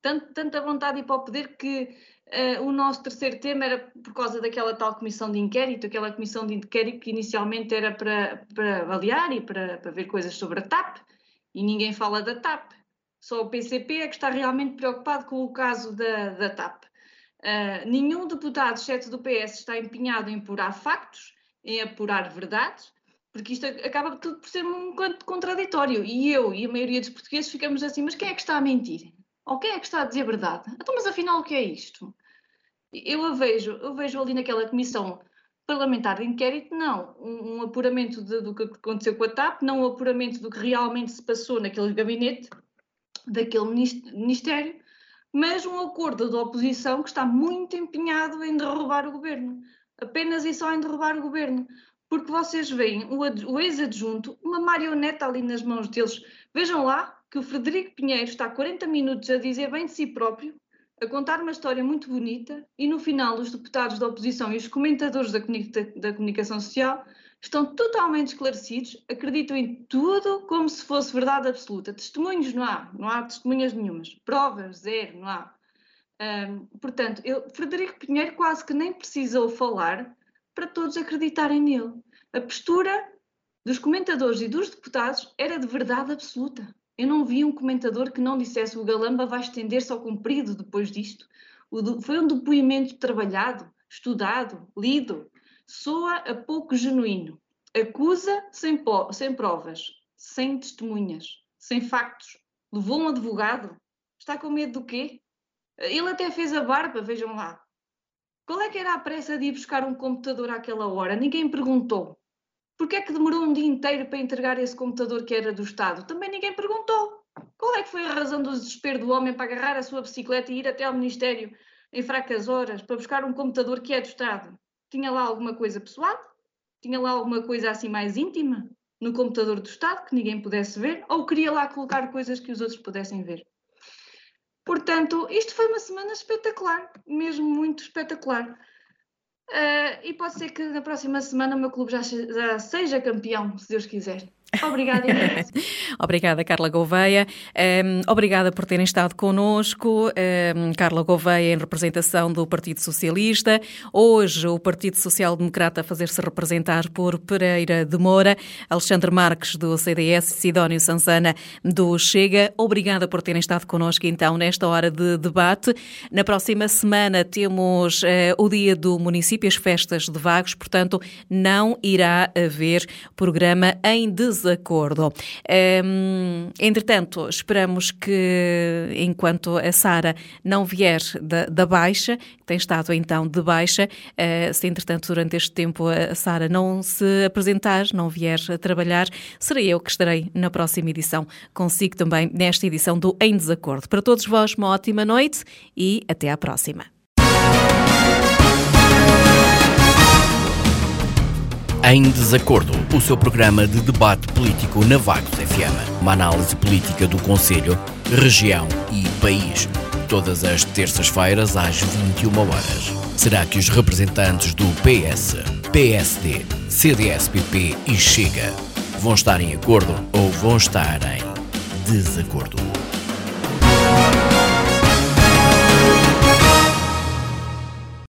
Tanto, tanta vontade de ir para o poder que uh, o nosso terceiro tema era por causa daquela tal comissão de inquérito, aquela comissão de inquérito que inicialmente era para, para avaliar e para, para ver coisas sobre a TAP, e ninguém fala da TAP. Só o PCP é que está realmente preocupado com o caso da, da TAP. Uh, nenhum deputado, exceto do PS, está empenhado em apurar factos, em apurar verdades, porque isto acaba tudo por ser um quanto contraditório. E eu e a maioria dos portugueses ficamos assim, mas quem é que está a mentir? Ou quem é que está a dizer verdade? Então, mas afinal, o que é isto? Eu a vejo, eu vejo ali naquela comissão parlamentar de inquérito, não. Um, um apuramento de, do que aconteceu com a TAP, não um apuramento do que realmente se passou naquele gabinete, daquele ministério, mas um acordo da oposição que está muito empenhado em derrubar o governo. Apenas e só em derrubar o governo. porque vocês veem o, o ex-adjunto, uma marioneta ali nas mãos deles. Vejam lá que o Frederico Pinheiro está 40 minutos a dizer bem de si próprio, a contar uma história muito bonita, e no final os deputados da oposição e os comentadores da, da comunicação social estão totalmente esclarecidos, acreditam em tudo como se fosse verdade absoluta. Testemunhos não há, não há testemunhas nenhumas. Provas, zero, não há. Um, portanto, eu, Frederico Pinheiro quase que nem precisou falar para todos acreditarem nele. A postura dos comentadores e dos deputados era de verdade absoluta. Eu não vi um comentador que não dissesse o Galamba vai estender-se ao comprido depois disto. Do, foi um depoimento trabalhado, estudado, lido. Soa a pouco genuíno. Acusa sem, sem provas, sem testemunhas, sem factos. Levou um advogado. Está com medo do quê? Ele até fez a barba, vejam lá. Qual é que era a pressa de ir buscar um computador àquela hora? Ninguém perguntou. Porquê é que demorou um dia inteiro para entregar esse computador que era do Estado? Também ninguém perguntou. Qual é que foi a razão do desespero do homem para agarrar a sua bicicleta e ir até ao Ministério em fracas horas para buscar um computador que é do Estado? Tinha lá alguma coisa pessoal? Tinha lá alguma coisa assim mais íntima no computador do Estado que ninguém pudesse ver? Ou queria lá colocar coisas que os outros pudessem ver? Portanto, isto foi uma semana espetacular, mesmo muito espetacular. Uh, e pode ser que na próxima semana o meu clube já, já seja campeão, se Deus quiser. Obrigada, *laughs* Obrigada, Carla Gouveia. Um, obrigada por terem estado connosco. Um, Carla Gouveia, em representação do Partido Socialista. Hoje, o Partido Social Democrata a fazer-se representar por Pereira de Moura, Alexandre Marques, do CDS, Sidónio Sansana, do Chega. Obrigada por terem estado connosco, então, nesta hora de debate. Na próxima semana temos uh, o Dia do Município, as festas de Vagos, portanto, não irá haver programa em desacordo desacordo. Um, entretanto, esperamos que, enquanto a Sara não vier da, da, baixa, tem estado então de baixa, uh, se entretanto durante este tempo a Sara não se apresentar, não vier a trabalhar, serei eu que estarei na próxima edição consigo também nesta edição do Em Desacordo. Para todos vós, uma ótima noite e até à próxima. Em Desacordo, o seu programa de debate político na Vagos FM. Uma análise política do Conselho, região e país. Todas as terças-feiras às 21 horas. Será que os representantes do PS, PSD, CDS-PP e Chega vão estar em acordo ou vão estar em desacordo?